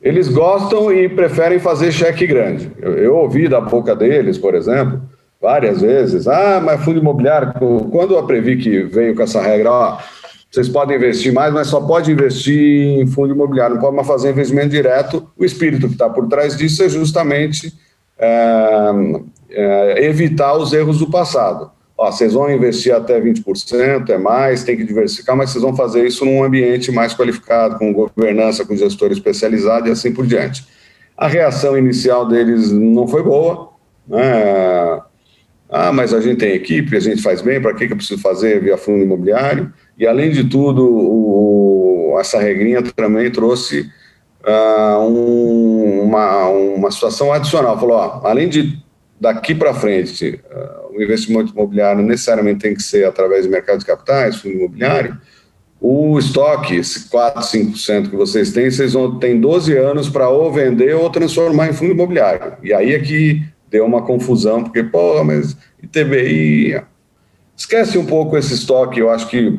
Eles gostam e preferem fazer cheque grande. Eu, eu, ouvi da boca deles, por exemplo, várias vezes: ah, mas fundo imobiliário, quando a Previ que veio com essa regra, ó, vocês podem investir mais, mas só pode investir em fundo imobiliário, não pode mais fazer investimento direto. O espírito que está por trás disso é justamente é, é, evitar os erros do passado. Ó, vocês vão investir até 20%, é mais, tem que diversificar, mas vocês vão fazer isso num ambiente mais qualificado, com governança, com gestor especializado e assim por diante. A reação inicial deles não foi boa, né? Ah, mas a gente tem equipe, a gente faz bem, para que, que eu preciso fazer via fundo imobiliário? E, além de tudo, o, essa regrinha também trouxe uh, um, uma, uma situação adicional. Falou, ó, além de daqui para frente, uh, o investimento imobiliário necessariamente tem que ser através do mercado de capitais, fundo imobiliário, o estoque, esse 4, 5% que vocês têm, vocês vão ter 12 anos para ou vender ou transformar em fundo imobiliário. E aí é que deu uma confusão, porque, pô, mas ITBI... Esquece um pouco esse estoque, eu acho que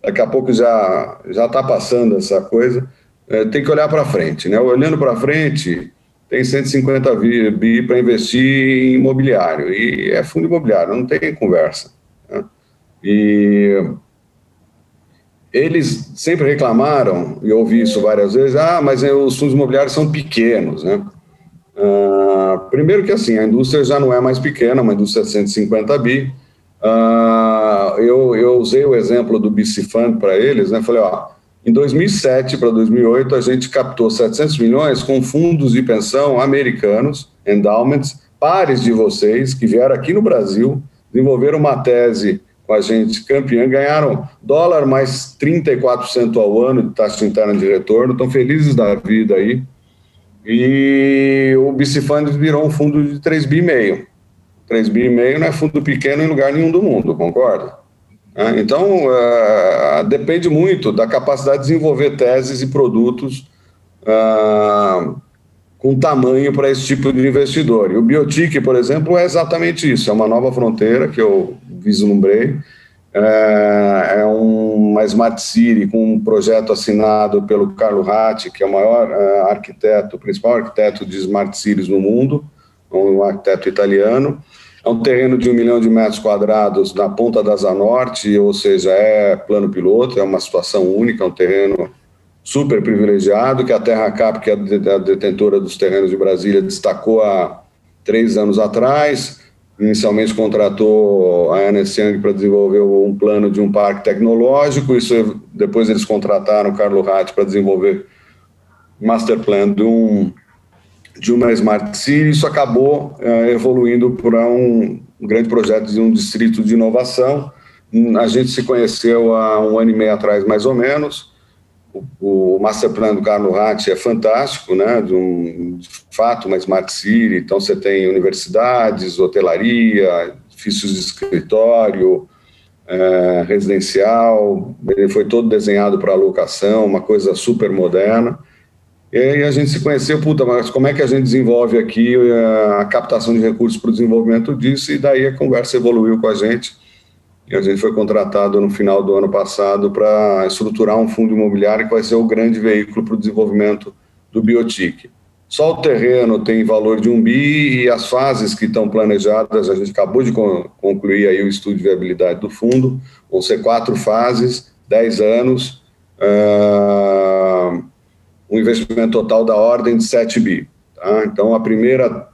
daqui a pouco já já está passando essa coisa. É, tem que olhar para frente, né? Olhando para frente, tem 150 bi para investir em imobiliário e é fundo imobiliário, não tem conversa. Né? E eles sempre reclamaram, e ouvi isso várias vezes, ah, mas os fundos imobiliários são pequenos, né? Ah, primeiro que assim, a indústria já não é mais pequena, uma indústria de 150 bi, Uh, eu, eu, usei o exemplo do BC Fund para eles, né? Falei, ó, em 2007 para 2008 a gente captou 700 milhões com fundos de pensão americanos, endowments, pares de vocês que vieram aqui no Brasil, desenvolveram uma tese com a gente campeã, ganharam dólar mais 34% ao ano de taxa interna de retorno, estão felizes da vida aí. E o BC Fund virou um fundo de 3 bi meio. 3 bi meio não é fundo pequeno em lugar nenhum do mundo, concorda? É, então, uh, depende muito da capacidade de desenvolver teses e produtos uh, com tamanho para esse tipo de investidor. E o Biotic, por exemplo, é exatamente isso, é uma nova fronteira que eu vislumbrei, é, é uma Smart City com um projeto assinado pelo Carlo Ratti, que é o maior uh, arquiteto, o principal arquiteto de Smart Cities no mundo, um arquiteto italiano, é um terreno de um milhão de metros quadrados na ponta da Asa Norte, ou seja, é plano piloto, é uma situação única, é um terreno super privilegiado, que a Terra Cap, que é a detentora dos terrenos de Brasília, destacou há três anos atrás. Inicialmente contratou a Ernst Young para desenvolver um plano de um parque tecnológico, isso depois eles contrataram o Carlo Ratti para desenvolver master plan de um de uma Smart City, isso acabou uh, evoluindo para um, grande projeto de um distrito de inovação. A gente se conheceu há um ano e meio atrás, mais ou menos. O, master plan do Carlo Ratti é fantástico, né? De, um, de fato, uma Smart City. Então, você tem universidades, hotelaria, edifícios de escritório, é, residencial. Ele foi todo desenhado para locação, uma coisa super moderna. E aí a gente se conheceu, puta, mas como é que a gente desenvolve aqui eh, a captação de recursos para o desenvolvimento disso? E daí a conversa evoluiu com a gente. E gente foi contratado no final do ano passado para estruturar um fundo imobiliário que vai ser o grande veículo para o desenvolvimento do Biotic. Só o terreno tem valor de um bi e as fases que estão planejadas, a gente acabou de concluir aí o estudo de viabilidade do fundo, vão ser quatro fases, dez anos, uh, um investimento total da ordem de 7 bi. Tá? Então, a primeira,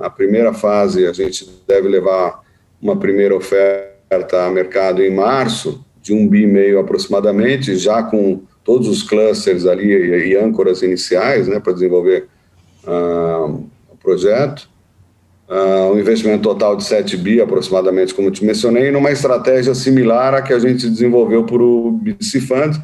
a primeira fase, a gente deve levar uma primeira oferta a mercado em março, de um bi meio aproximadamente, já com todos os clusters ali e, e âncoras iniciais, né, para desenvolver uh, o projeto. Uh, um investimento total de 7 bi aproximadamente, como te mencionei, numa estratégia similar à que a gente desenvolveu para o BC Fund,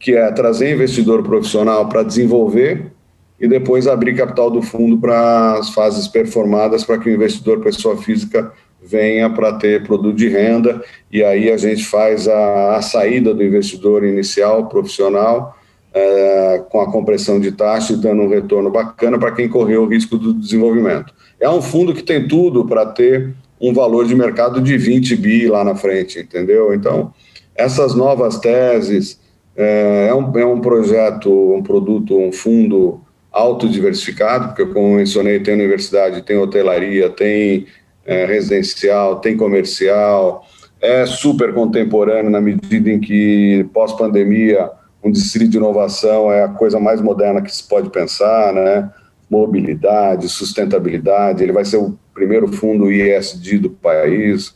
que é trazer investidor profissional para desenvolver e depois abrir capital do fundo para as fases performadas para que o investidor pessoa física venha para ter produto de renda e aí a gente faz a, a saída do investidor inicial profissional é, com a compressão de taxa dando um retorno bacana para quem correu o risco do desenvolvimento. É um fundo que tem tudo para ter um valor de mercado de 20 bi lá na frente, entendeu? Então, essas novas teses, é, é, um, é um projeto, um produto, um fundo autodiversificado, porque, como mencionei, tem universidade, tem hotelaria, tem é, residencial, tem comercial, é super contemporâneo na medida em que, pós-pandemia, um distrito de inovação é a coisa mais moderna que se pode pensar, né? Mobilidade, sustentabilidade, ele vai ser o primeiro fundo ISD do país.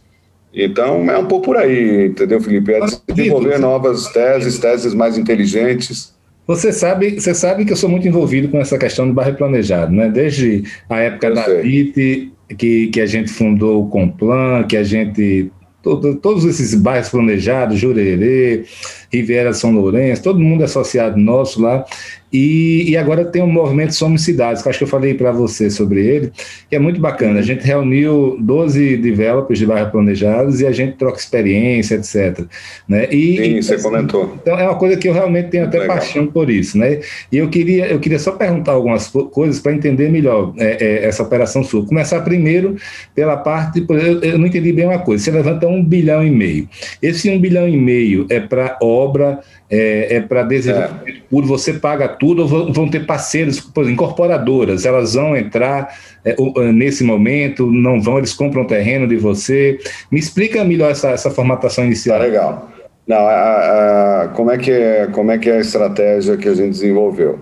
Então, é um pouco por aí, entendeu, Felipe? É desenvolver novas teses, teses mais inteligentes. Você sabe, você sabe que eu sou muito envolvido com essa questão do bairro planejado, né? Desde a época eu da BIT, que, que a gente fundou o Complan, que a gente todo, todos esses bairros planejados, Jurerê, Riviera São Lourenço, todo mundo associado nosso lá, e, e, agora tem um movimento Somos Cidades, que acho que eu falei para você sobre ele, que é muito bacana. A gente reuniu 12 developers de bairros planejados e a gente troca experiência, etc. Né? E, Sim, você assim, comentou. Então é uma coisa que eu realmente tenho até Legal. paixão por isso. Né? E eu queria, eu queria só perguntar algumas coisas para entender melhor é, é, essa operação sua. Começar primeiro pela parte, eu, eu, não entendi bem uma coisa. Você levanta um bilhão e meio. Esse um bilhão e meio é para obra é, é para desenvolvimento é. puro, você paga tudo, ou vão ter parceiros, incorporadoras, elas vão entrar é, nesse momento, não vão, eles compram terreno de você. Me explica melhor essa, essa formatação inicial. Tá legal. Não, a, a, como, é que é, como é que é a estratégia que a gente desenvolveu?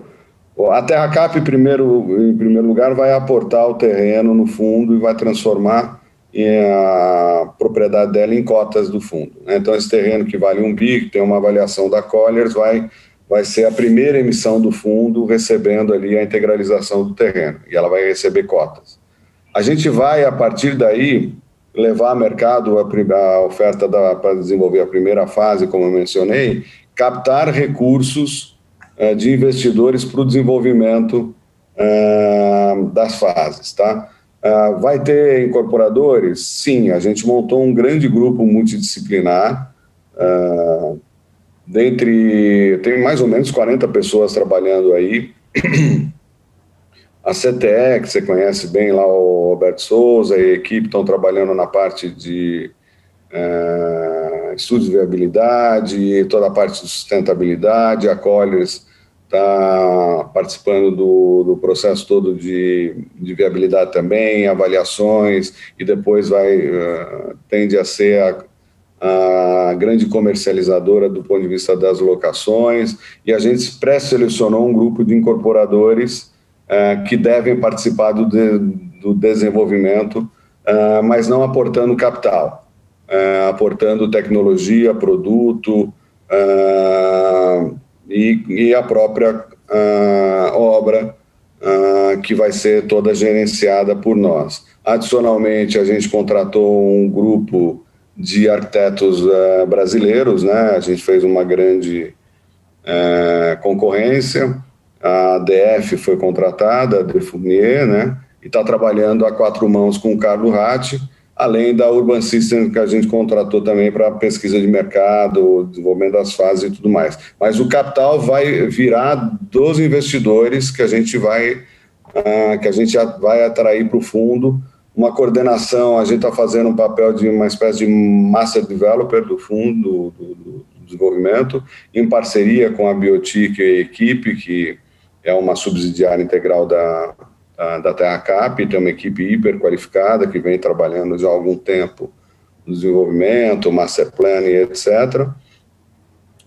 A Terra Cap, primeiro, em primeiro lugar, vai aportar o terreno no fundo e vai transformar a propriedade dela em cotas do fundo. Né? Então, esse terreno que vale um bi, que tem uma avaliação da Colliers, vai, vai ser a primeira emissão do fundo recebendo ali a integralização do terreno, e ela vai receber cotas. A gente vai, a partir daí, levar a mercado a, a oferta para desenvolver a primeira fase, como eu mencionei, captar recursos uh, de investidores para o desenvolvimento uh, das fases, tá? Uh, vai ter incorporadores? Sim, a gente montou um grande grupo multidisciplinar. Dentre tem mais ou menos 40 pessoas trabalhando aí. A CTE, que você conhece bem lá, o Roberto Souza e a equipe estão trabalhando na parte de uh, estudos de viabilidade, toda a parte de sustentabilidade, a Colliers está participando do, do, processo todo de, de, viabilidade também, avaliações, e depois vai uh, tende a ser a, a, grande comercializadora do ponto de vista das locações, e a gente pré-selecionou um grupo de incorporadores uh, que devem participar do, de, do desenvolvimento, uh, mas não aportando capital, aportando tecnologia, produto, e, e a própria uh, obra uh, que vai ser toda gerenciada por nós. Adicionalmente, a gente contratou um grupo de arquitetos uh, brasileiros, né? A gente fez uma grande concorrência. A DF foi contratada, a Defournier, né? E está trabalhando a quatro mãos com o Carlos Ratti além da Urban System que a gente contratou também para pesquisa de mercado, desenvolvimento das fases e tudo mais. Mas o capital vai virar dos investidores que a gente vai uh, que a gente vai atrair para o fundo uma coordenação. A gente está fazendo um papel de uma espécie de master developer do fundo do, do, desenvolvimento, em parceria com a Biotic e a equipe que é uma subsidiária integral da, da Terra Cap, tem uma equipe hiper qualificada que vem trabalhando já há algum tempo no desenvolvimento, master planning, etc.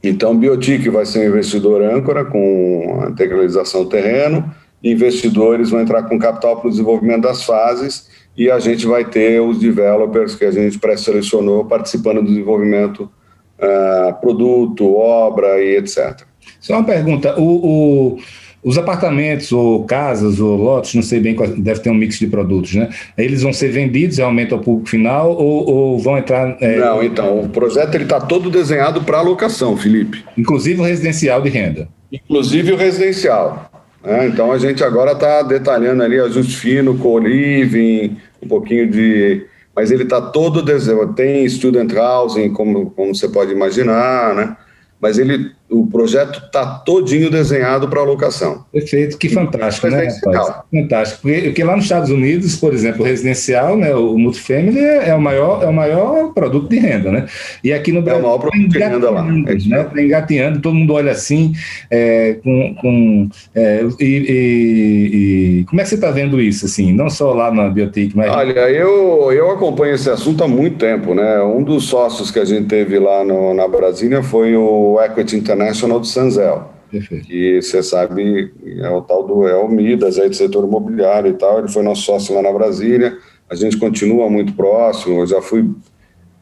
Então, Biotic vai ser um investidor âncora com a integralização do terreno, investidores vão entrar com capital para o desenvolvimento das fases e a gente vai ter os developers que a gente pré-selecionou participando do desenvolvimento, uh, produto, obra e etc. Só uma pergunta, o... o os apartamentos ou casas ou lotes, não sei bem, qual, deve ter um mix de produtos, né? Eles vão ser vendidos realmente ao público final ou, ou vão entrar... É... Não, então, o projeto está todo desenhado para alocação, Felipe. Inclusive o residencial de renda. Inclusive o residencial. Né? Então a gente agora está detalhando ali ajuste fino, co-living, um pouquinho de... Mas ele está todo desenhado, tem student housing, como, como você pode imaginar, né? Mas ele o projeto está todinho desenhado para alocação. Perfeito, que fantástico, né? Rapaz? Fantástico. Porque, porque, lá nos Estados Unidos, por exemplo, o residencial, né, o multifamily é, é, o maior, é o maior produto de renda, né? E aqui no Brasil. É o maior tá produto de renda lá. É né? Tá engateando, todo mundo olha assim, é, com. com é, e, e, e, como é que você está vendo isso, assim? Não só lá na Biotic, mas. Olha, eu, eu acompanho esse assunto há muito tempo, né? Um dos sócios que a gente teve lá no, na Brasília foi o Equity International International do Sanzel. Perfeito. Que você sabe, é o tal do é o Midas aí do setor imobiliário e tal. Ele foi nosso sócio lá na Brasília. A gente continua muito próximo. Eu já fui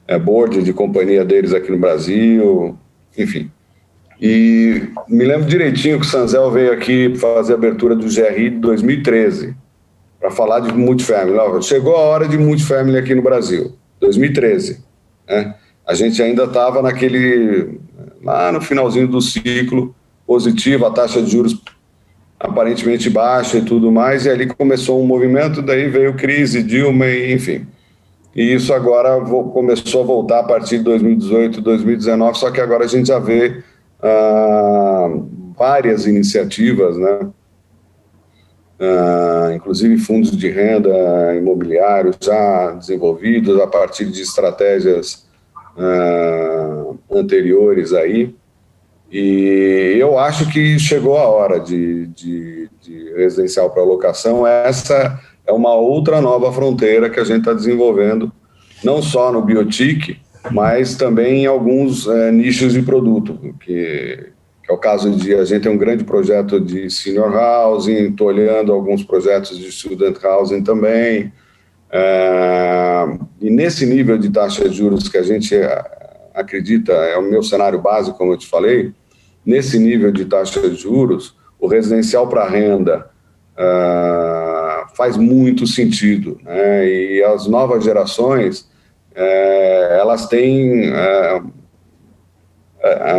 é, board de companhia deles aqui no Brasil, enfim. E me lembro direitinho que o Sanzel veio aqui fazer a abertura do GRI de 2013 para falar de multifamily. Chegou a hora de multifamily aqui no Brasil, 2013. Né? A gente ainda estava naquele lá no finalzinho do ciclo positivo, a taxa de juros aparentemente baixa e tudo mais, e ali começou um movimento, daí veio crise, Dilma, enfim. E isso agora começou a voltar a partir de 2018, 2019, só que agora a gente já vê ah, várias iniciativas, né? Ah, inclusive fundos de renda imobiliário já desenvolvidos a partir de estratégias uh, anteriores aí. E eu acho que chegou a hora de, de, de residencial para locação. Essa é uma outra nova fronteira que a gente está desenvolvendo, não só no Biotic, mas também em alguns é, nichos de produto, que, que, é o caso de a gente tem um grande projeto de senior housing, estou olhando alguns projetos de student housing também, é, e nesse nível de taxa de juros que a gente acredita, é o meu cenário básico, como eu te falei, nesse nível de taxa de juros, o residencial para renda uh, faz muito sentido. Né? E as novas gerações, uh, elas têm uh,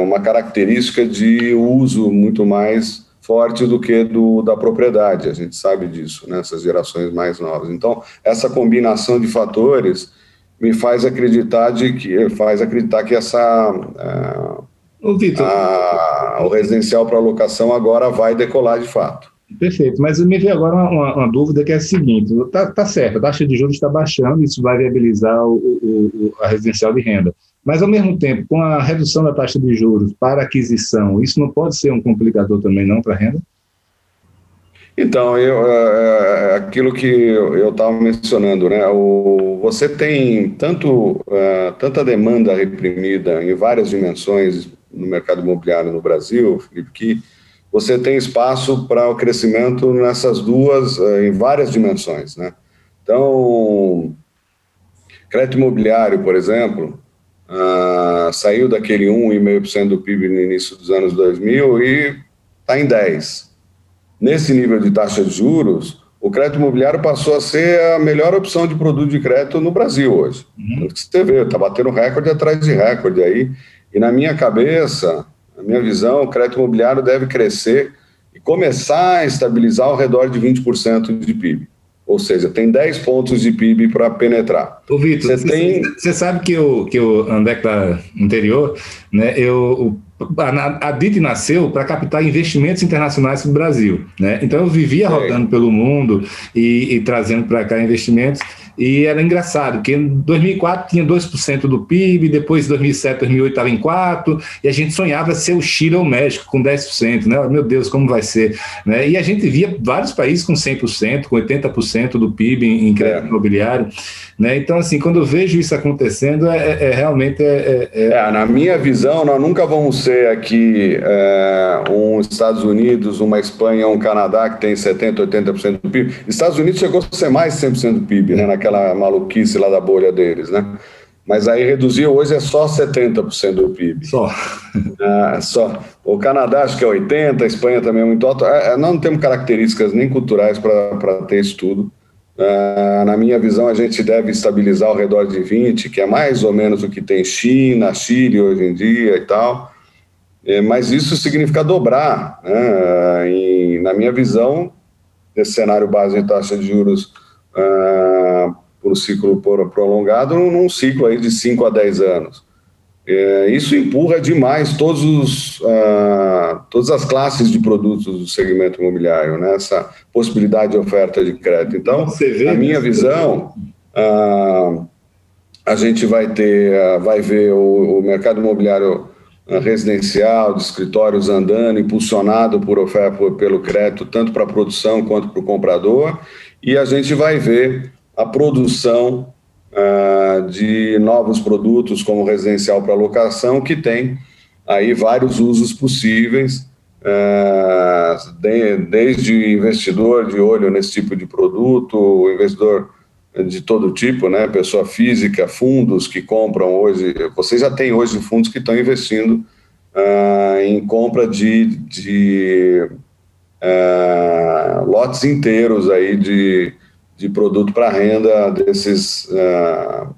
uma característica de uso muito mais forte do que do da propriedade. A gente sabe disso, né, gerações mais novas. Então, essa combinação de fatores me faz acreditar de que faz acreditar que essa uh, o, a, o residencial para locação agora vai decolar de fato. Perfeito, mas me veio agora uma, uma, dúvida que é a seguinte: está tá certo, a taxa de juros está baixando, isso vai viabilizar o, o, a residencial de renda. Mas, ao mesmo tempo, com a redução da taxa de juros para aquisição, isso não pode ser um complicador também, não, para a renda? Então, eu, é, é aquilo que eu estava mencionando, né? O, você tem tanto, uh, tanta demanda reprimida em várias dimensões no mercado imobiliário no Brasil, Felipe, que você tem espaço para o crescimento nessas duas, uh, em várias dimensões, né? Então, crédito imobiliário, por exemplo, uh, saiu daquele 1,5% do PIB no início dos anos 2000 e está em 10%. Nesse nível de taxa de juros, o crédito imobiliário passou a ser a melhor opção de produto de crédito no Brasil hoje. Uhum. Você vê, está batendo recorde atrás de recorde aí. E na minha cabeça, na minha visão, o crédito imobiliário deve crescer e começar a estabilizar ao redor de 20% de PIB. Ou seja, tem 10 pontos de PIB para penetrar. Ô, Vitor, você tem... sabe que o, que o Andeca anterior, né, eu, a, a DIT nasceu para captar investimentos internacionais para o Brasil. Né? Então eu vivia rodando pelo mundo e, e trazendo para cá investimentos. E era engraçado, porque em 2004 tinha 2% do PIB, depois 2007, 2008 estava em 4%, e a gente sonhava ser o Chile ou o México com 10%, né? Meu Deus, como vai ser? Né? E a gente via vários países com 100%, com 80% do PIB em, crédito é. imobiliário. Né? Então, assim, quando eu vejo isso acontecendo, é, é, é realmente... É, é, é, na minha visão, nós nunca vamos ser aqui um Estados Unidos, uma Espanha, um Canadá que tem 70%, 80% do PIB. Estados Unidos chegou a ser mais de 100% do PIB, né? Naquela aquela maluquice lá da bolha deles, né? Mas aí reduziu, hoje é só 70% do PIB. Só. (laughs) Ah, só. O Canadá acho que é 80%, a Espanha também é muito alto. É, é, não temos características nem culturais para ter isso tudo. Ah, na minha visão, a gente deve estabilizar ao redor de 20%, que é mais ou menos o que tem China, Chile hoje em dia e tal. É, mas isso significa dobrar. Né? E, na minha visão, esse cenário base de taxa de juros uh, por um ciclo prolongado, num ciclo aí de 5 a 10 anos. É, isso empurra demais todos os, uh, todas as classes de produtos do segmento imobiliário, né? essa possibilidade de oferta de crédito. Então, na minha visão, uh, a gente vai ter, uh, vai ver o, o mercado imobiliário residencial, de escritórios andando, impulsionado por oferta pelo crédito, tanto para a produção quanto para o comprador, e a gente vai ver a produção uh, de novos produtos como residencial para locação, que tem aí vários usos possíveis, uh, de, desde investidor de olho nesse tipo de produto, investidor de todo tipo, né? Pessoa física, fundos que compram hoje. Vocês já têm hoje fundos que estão investindo uh, em compra de, de uh, lotes inteiros aí de, de produto para renda desses uh,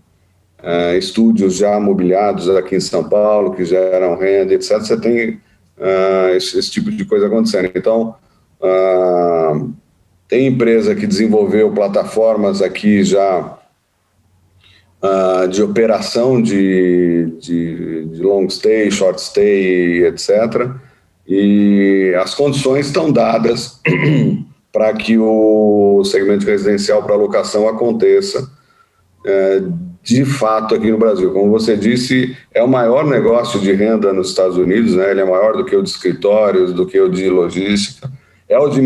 uh, estúdios já mobiliados aqui em São Paulo, que geram renda, etc. Você tem esse, esse, tipo de coisa acontecendo. Então, tem empresa que desenvolveu plataformas aqui já de operação de, de, de long stay, short stay, etc., e as condições estão dadas (clears throat) para que o segmento residencial para locação aconteça é, de fato aqui no Brasil. Como você disse, é o maior negócio de renda nos Estados Unidos, né? ele é maior do que o de escritórios, do que o de logística. É o de,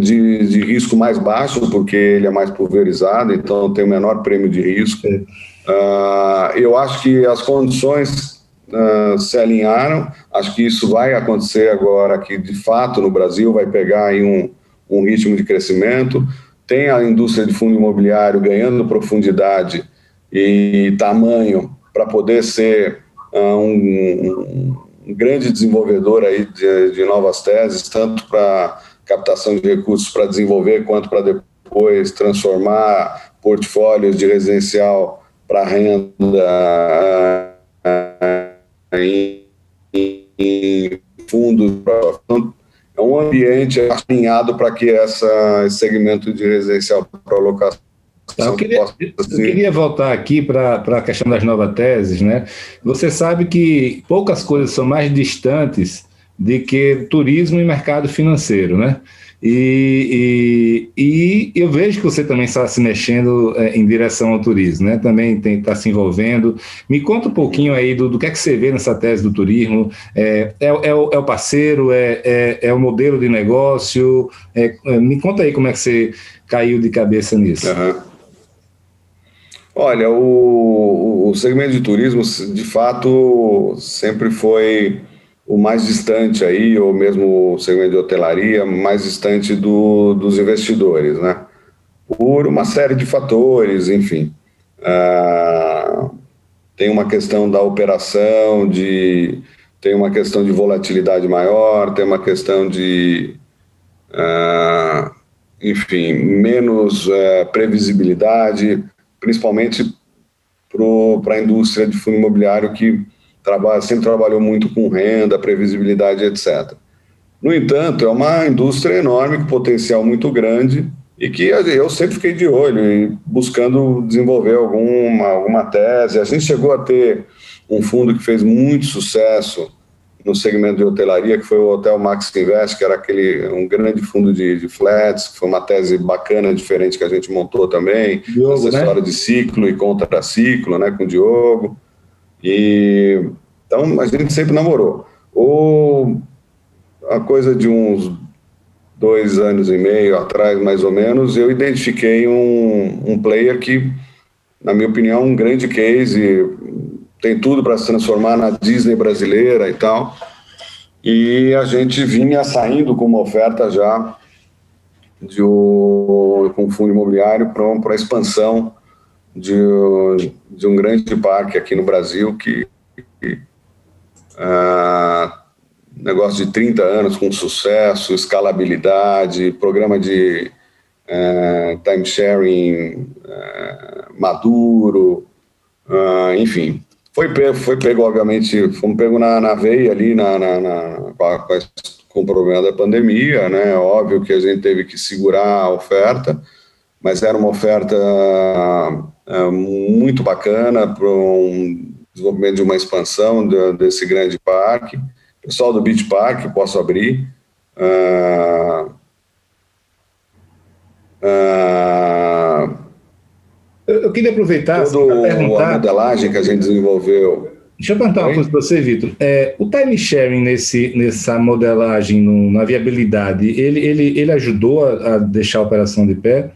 de, de risco mais baixo, porque ele é mais pulverizado, então tem o menor prêmio de risco. Uh, eu acho que as condições uh, se alinharam. Acho que isso vai acontecer agora que, de fato, no Brasil vai pegar aí um, um ritmo de crescimento. Tem a indústria de fundo imobiliário ganhando profundidade e tamanho para poder ser uh, um, um, grande desenvolvedor aí de, de novas teses, tanto para captação de recursos para desenvolver, quanto para depois transformar portfólios de residencial para renda em, em fundos. é um ambiente alinhado para que essa, esse segmento de residencial para locação eu queria, eu queria, voltar aqui para a questão das novas teses, né? Você sabe que poucas coisas são mais distantes de que turismo e mercado financeiro, né? E, e, e, eu vejo que você também está se mexendo é, em direção ao turismo, né? Também está se envolvendo. Me conta um pouquinho aí do, do que é que você vê nessa tese do turismo. É, é, é, o, é o, parceiro, é, é, é, o modelo de negócio. É, me conta aí como é que você caiu de cabeça nisso. Uhum. Olha, o, o segmento de turismo, de fato, sempre foi o mais distante aí, ou mesmo o segmento de hotelaria, mais distante do, dos investidores, né? Por uma série de fatores, enfim. Ah, tem uma questão da operação, de, tem uma questão de volatilidade maior, tem uma questão de, ah, enfim, menos eh, previsibilidade, principalmente para a indústria de fundo imobiliário que trabalha, sempre trabalhou muito com renda, previsibilidade, etc. No entanto, é uma indústria enorme, com potencial muito grande, e que eu sempre fiquei de olho, buscando desenvolver alguma, alguma tese. A gente chegou a ter um fundo que fez muito sucesso no segmento de hotelaria, que foi o Hotel Max Invest, que era aquele um grande fundo de, de flats, que foi uma tese bacana, diferente que a gente montou também, Diogo, essa né? história de ciclo e contraciclo, né, com o Diogo. E então a gente sempre namorou. Ou a coisa de uns dois anos e meio atrás, mais ou menos, eu identifiquei um, um player que, na minha opinião, um grande case, tem tudo para se transformar na Disney brasileira e tal. E a gente vinha saindo com uma oferta já de um, com fundo imobiliário para a expansão de, de um grande parque aqui no Brasil que, que uh, negócio de 30 anos com sucesso, escalabilidade, programa de uh, time sharing uh, maduro, enfim. Foi pego, foi pego, obviamente, fomos pego na, na veia ali na, na, na com, a, com o problema da pandemia, né? Óbvio que a gente teve que segurar a oferta, mas era uma oferta uh, muito bacana para um desenvolvimento de uma expansão de, desse grande parque. Pessoal do Beach Park, posso abrir. Uh, uh, eu queria aproveitar para perguntar... a modelagem que a gente desenvolveu. Deixa eu perguntar uma coisa para você, Vitor. É, o time sharing nesse, nessa modelagem, no, na viabilidade, ele, ele, ele ajudou a, a deixar a operação de pé?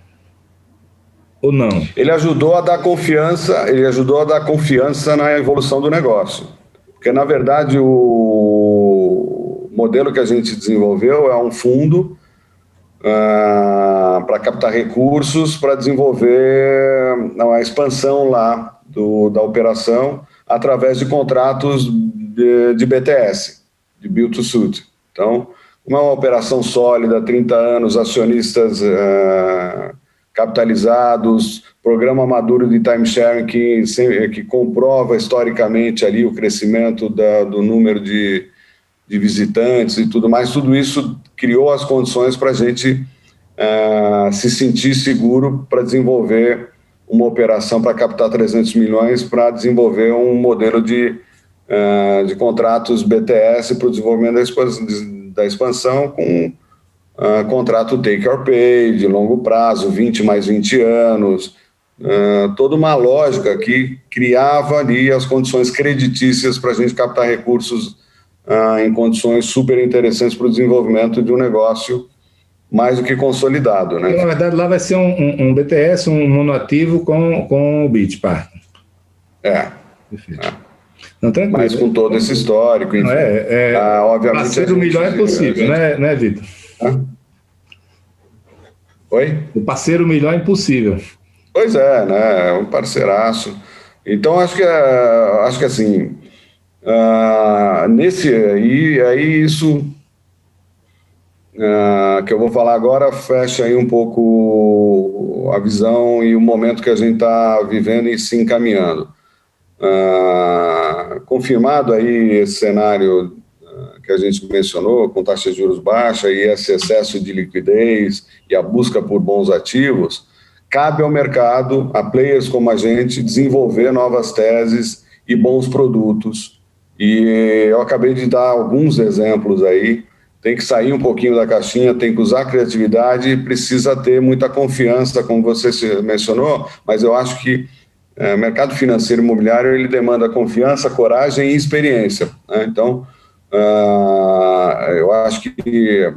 Ou não? Ele ajudou a dar confiança, ele ajudou a dar confiança na evolução do negócio. Porque, na verdade, o modelo que a gente desenvolveu é um fundo uh, para captar recursos para desenvolver a expansão lá do, da operação através de contratos de, de BTS, de Build to Suit. Então, uma operação sólida, 30 anos, acionistas uh, capitalizados, programa maduro de time sharing que, que comprova historicamente ali o crescimento da, do número de, de visitantes e tudo mais, tudo isso criou as condições para a gente uh, se sentir seguro para desenvolver uma operação para captar 300 milhões para desenvolver um modelo de, uh, de contratos BTS para o desenvolvimento da expansão com uh, contrato take or pay, de longo prazo, 20 mais 20 anos, uh, toda uma lógica que criava ali as condições creditícias para a gente captar recursos uh, em condições super interessantes para o desenvolvimento de um negócio mais do que consolidado. Né? na verdade, lá vai ser um, um, um BTS, um monoativo com, com o Beach Park. É. Perfeito. É. Não, Mas com todo esse histórico, enfim. é, é, ah, obviamente. Parceiro melhor é possível, gente... né, né Vitor? Oi? O parceiro melhor é impossível. Pois é, né? É um parceiraço. Então, acho que, é, acho que assim, uh, nesse aí, aí isso uh, que eu vou falar agora fecha aí um pouco a visão e o momento que a gente está vivendo e se encaminhando. Uh, confirmado aí esse cenário que a gente mencionou, com taxas de juros baixas e esse excesso de liquidez e a busca por bons ativos, cabe ao mercado, a players como a gente, desenvolver novas teses e bons produtos. E eu acabei de dar alguns exemplos aí. Tem que sair um pouquinho da caixinha, tem que usar criatividade, precisa ter muita confiança, como você mencionou, mas eu acho que é, mercado financeiro imobiliário ele demanda confiança, coragem e experiência. Né? Então, uh, eu acho que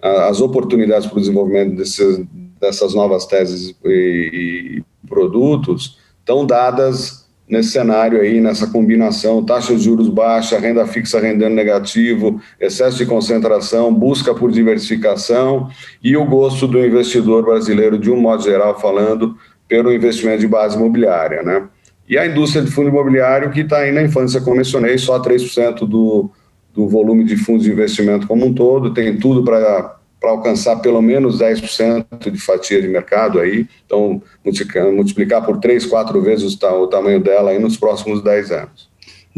as oportunidades para o desenvolvimento desses, dessas novas teses e, e produtos estão dadas nesse cenário aí, nessa combinação, taxa de juros baixa, renda fixa rendendo negativo, excesso de concentração, busca por diversificação e o gosto do investidor brasileiro, de um modo geral falando, pelo investimento de base imobiliária, né? E a indústria de fundo imobiliário que está aí na infância, como mencionei, só 3% do, do volume de fundos de investimento como um todo, tem tudo para alcançar pelo menos 10% de fatia de mercado aí, então multiplicar por 3, 4 vezes o, o tamanho dela aí nos próximos 10 anos.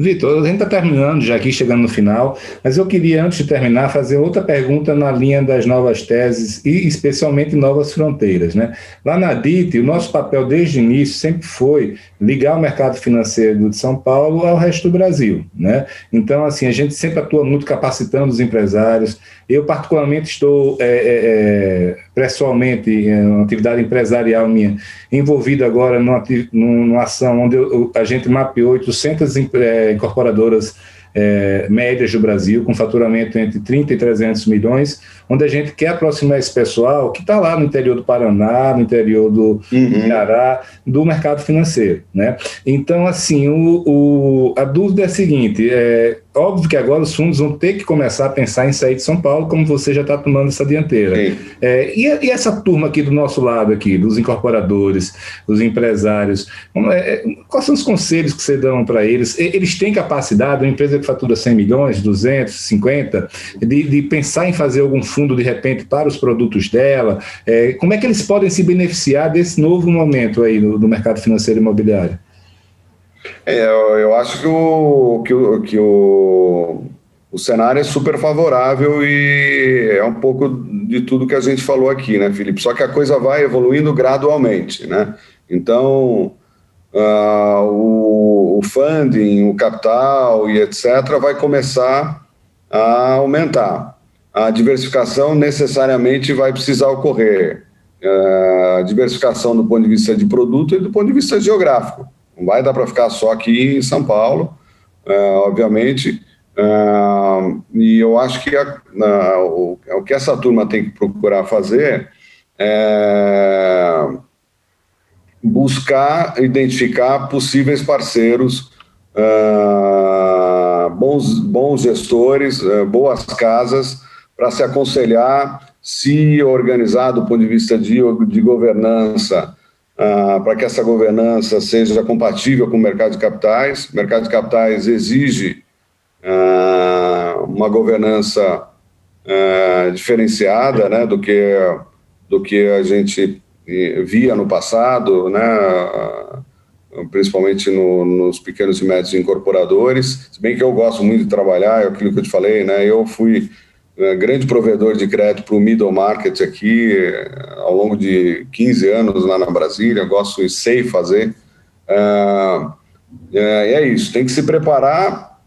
Vitor, a gente está terminando já aqui, chegando no final, mas eu queria, antes de terminar, fazer outra pergunta na linha das novas teses e especialmente novas fronteiras. Né? Lá na DIT, o nosso papel desde o início sempre foi ligar o mercado financeiro de São Paulo ao resto do Brasil. Né? Então, assim, a gente sempre atua muito capacitando os empresários. Eu, particularmente, estou é, é, é pessoalmente, em uma atividade empresarial minha, envolvido agora numa, numa ação onde eu, a gente mapeou 800 é, incorporadoras é, médias do Brasil, com faturamento entre 30 e 300 milhões, onde a gente quer aproximar esse pessoal que está lá no interior do Paraná, no interior do uhum. Ceará, do mercado financeiro. Né? Então, assim, o, o, a dúvida é a seguinte: é, óbvio que agora os fundos vão ter que começar a pensar em sair de São Paulo, como você já está tomando essa dianteira. É, e, e, essa turma aqui do nosso lado, aqui, dos incorporadores, dos empresários, é, quais são os conselhos que você dão para eles? Eles têm capacidade, uma empresa que fatura 100 milhões, 250, de, de pensar em fazer algum fundo, de repente, para os produtos dela? É, como é que eles podem se beneficiar desse novo momento aí no, no mercado financeiro imobiliário? É, eu, eu, acho que, o, que, o, que o, o cenário é super favorável e é um pouco de tudo que a gente falou aqui, né, Felipe? Só que a coisa vai evoluindo gradualmente, né? Então, uh, o, o funding, o capital e etc. vai começar a aumentar. A diversificação necessariamente vai precisar ocorrer. A diversificação do ponto de vista de produto e do ponto de vista geográfico. Não vai dar para ficar só aqui em São Paulo, uh, obviamente. Uh, e eu acho que o, o, que essa turma tem que procurar fazer é buscar identificar possíveis parceiros, bons, bons gestores, boas casas, para se aconselhar, se organizar do ponto de vista de, de governança ah, para que essa governança seja compatível com o mercado de capitais. O mercado de capitais exige ah, uma governança ah, diferenciada né, do, que, do que a gente via no passado, né, principalmente no, nos pequenos e médios incorporadores. Se bem que eu gosto muito de trabalhar, é aquilo que eu te falei, né, eu fui grande provedor de crédito para o middle market aqui, é, ao longo de 15 anos lá na Brasília, gosto e sei fazer. É, é, é isso, tem que se preparar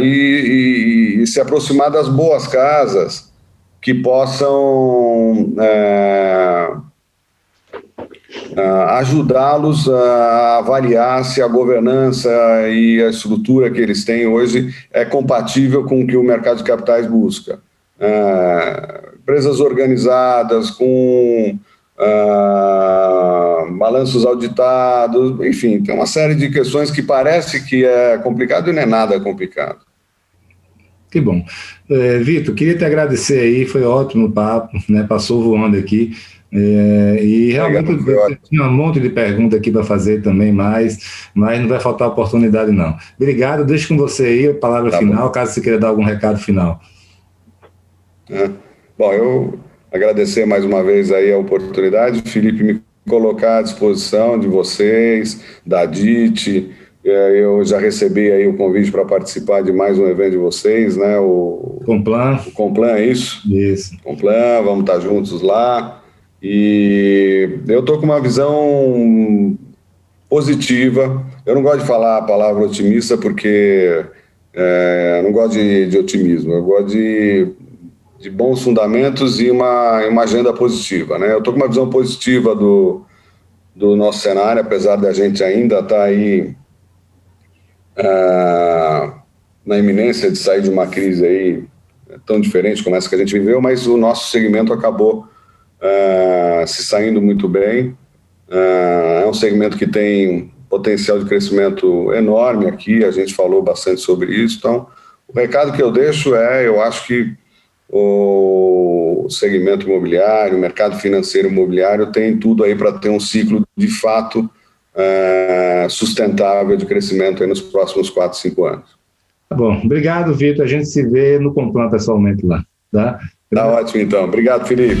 e, se aproximar das boas casas que possam ajudá-los a avaliar se a governança e a estrutura que eles têm hoje é compatível com o que o mercado de capitais busca ah, empresas organizadas, com ah, balanços auditados, enfim, tem uma série de questões que parece que é complicado e não é nada complicado. Que bom. É, Vitor, queria te agradecer aí, foi ótimo o papo, né? passou voando aqui. É, e realmente eu tinha um monte de perguntas aqui para fazer também, mais, mas não vai faltar oportunidade, não. Obrigado, deixo com você aí a palavra tá final, bom. caso você queira dar algum recado final. Né? Bom, eu agradecer mais uma vez aí a oportunidade, Felipe, me colocar à disposição de vocês, da DIT, eu já recebi aí o convite para participar de mais um evento de vocês, né? O Complan. O Complan, é isso? Isso. Complan, vamos estar juntos lá. E eu estou com uma visão positiva. Eu não gosto de falar a palavra otimista porque é, eu não gosto de, de, otimismo. Eu gosto de, de bons fundamentos e uma, uma agenda positiva. Né? Eu estou com uma visão positiva do, do nosso cenário, apesar da gente ainda estar tá aí é, na iminência de sair de uma crise aí tão diferente como essa que a gente viveu, mas o nosso segmento acabou uh, se saindo muito bem. Uh, é um segmento que tem potencial de crescimento enorme aqui, a gente falou bastante sobre isso. Então, o recado que eu deixo é: eu acho que o segmento imobiliário, o mercado financeiro imobiliário tem tudo aí para ter um ciclo de fato uh, sustentável de crescimento nos próximos 4, 5 anos. Tá bom, obrigado, Vitor. A gente se vê no Complan pessoalmente lá. Tá, tá ótimo, então. Obrigado, Felipe.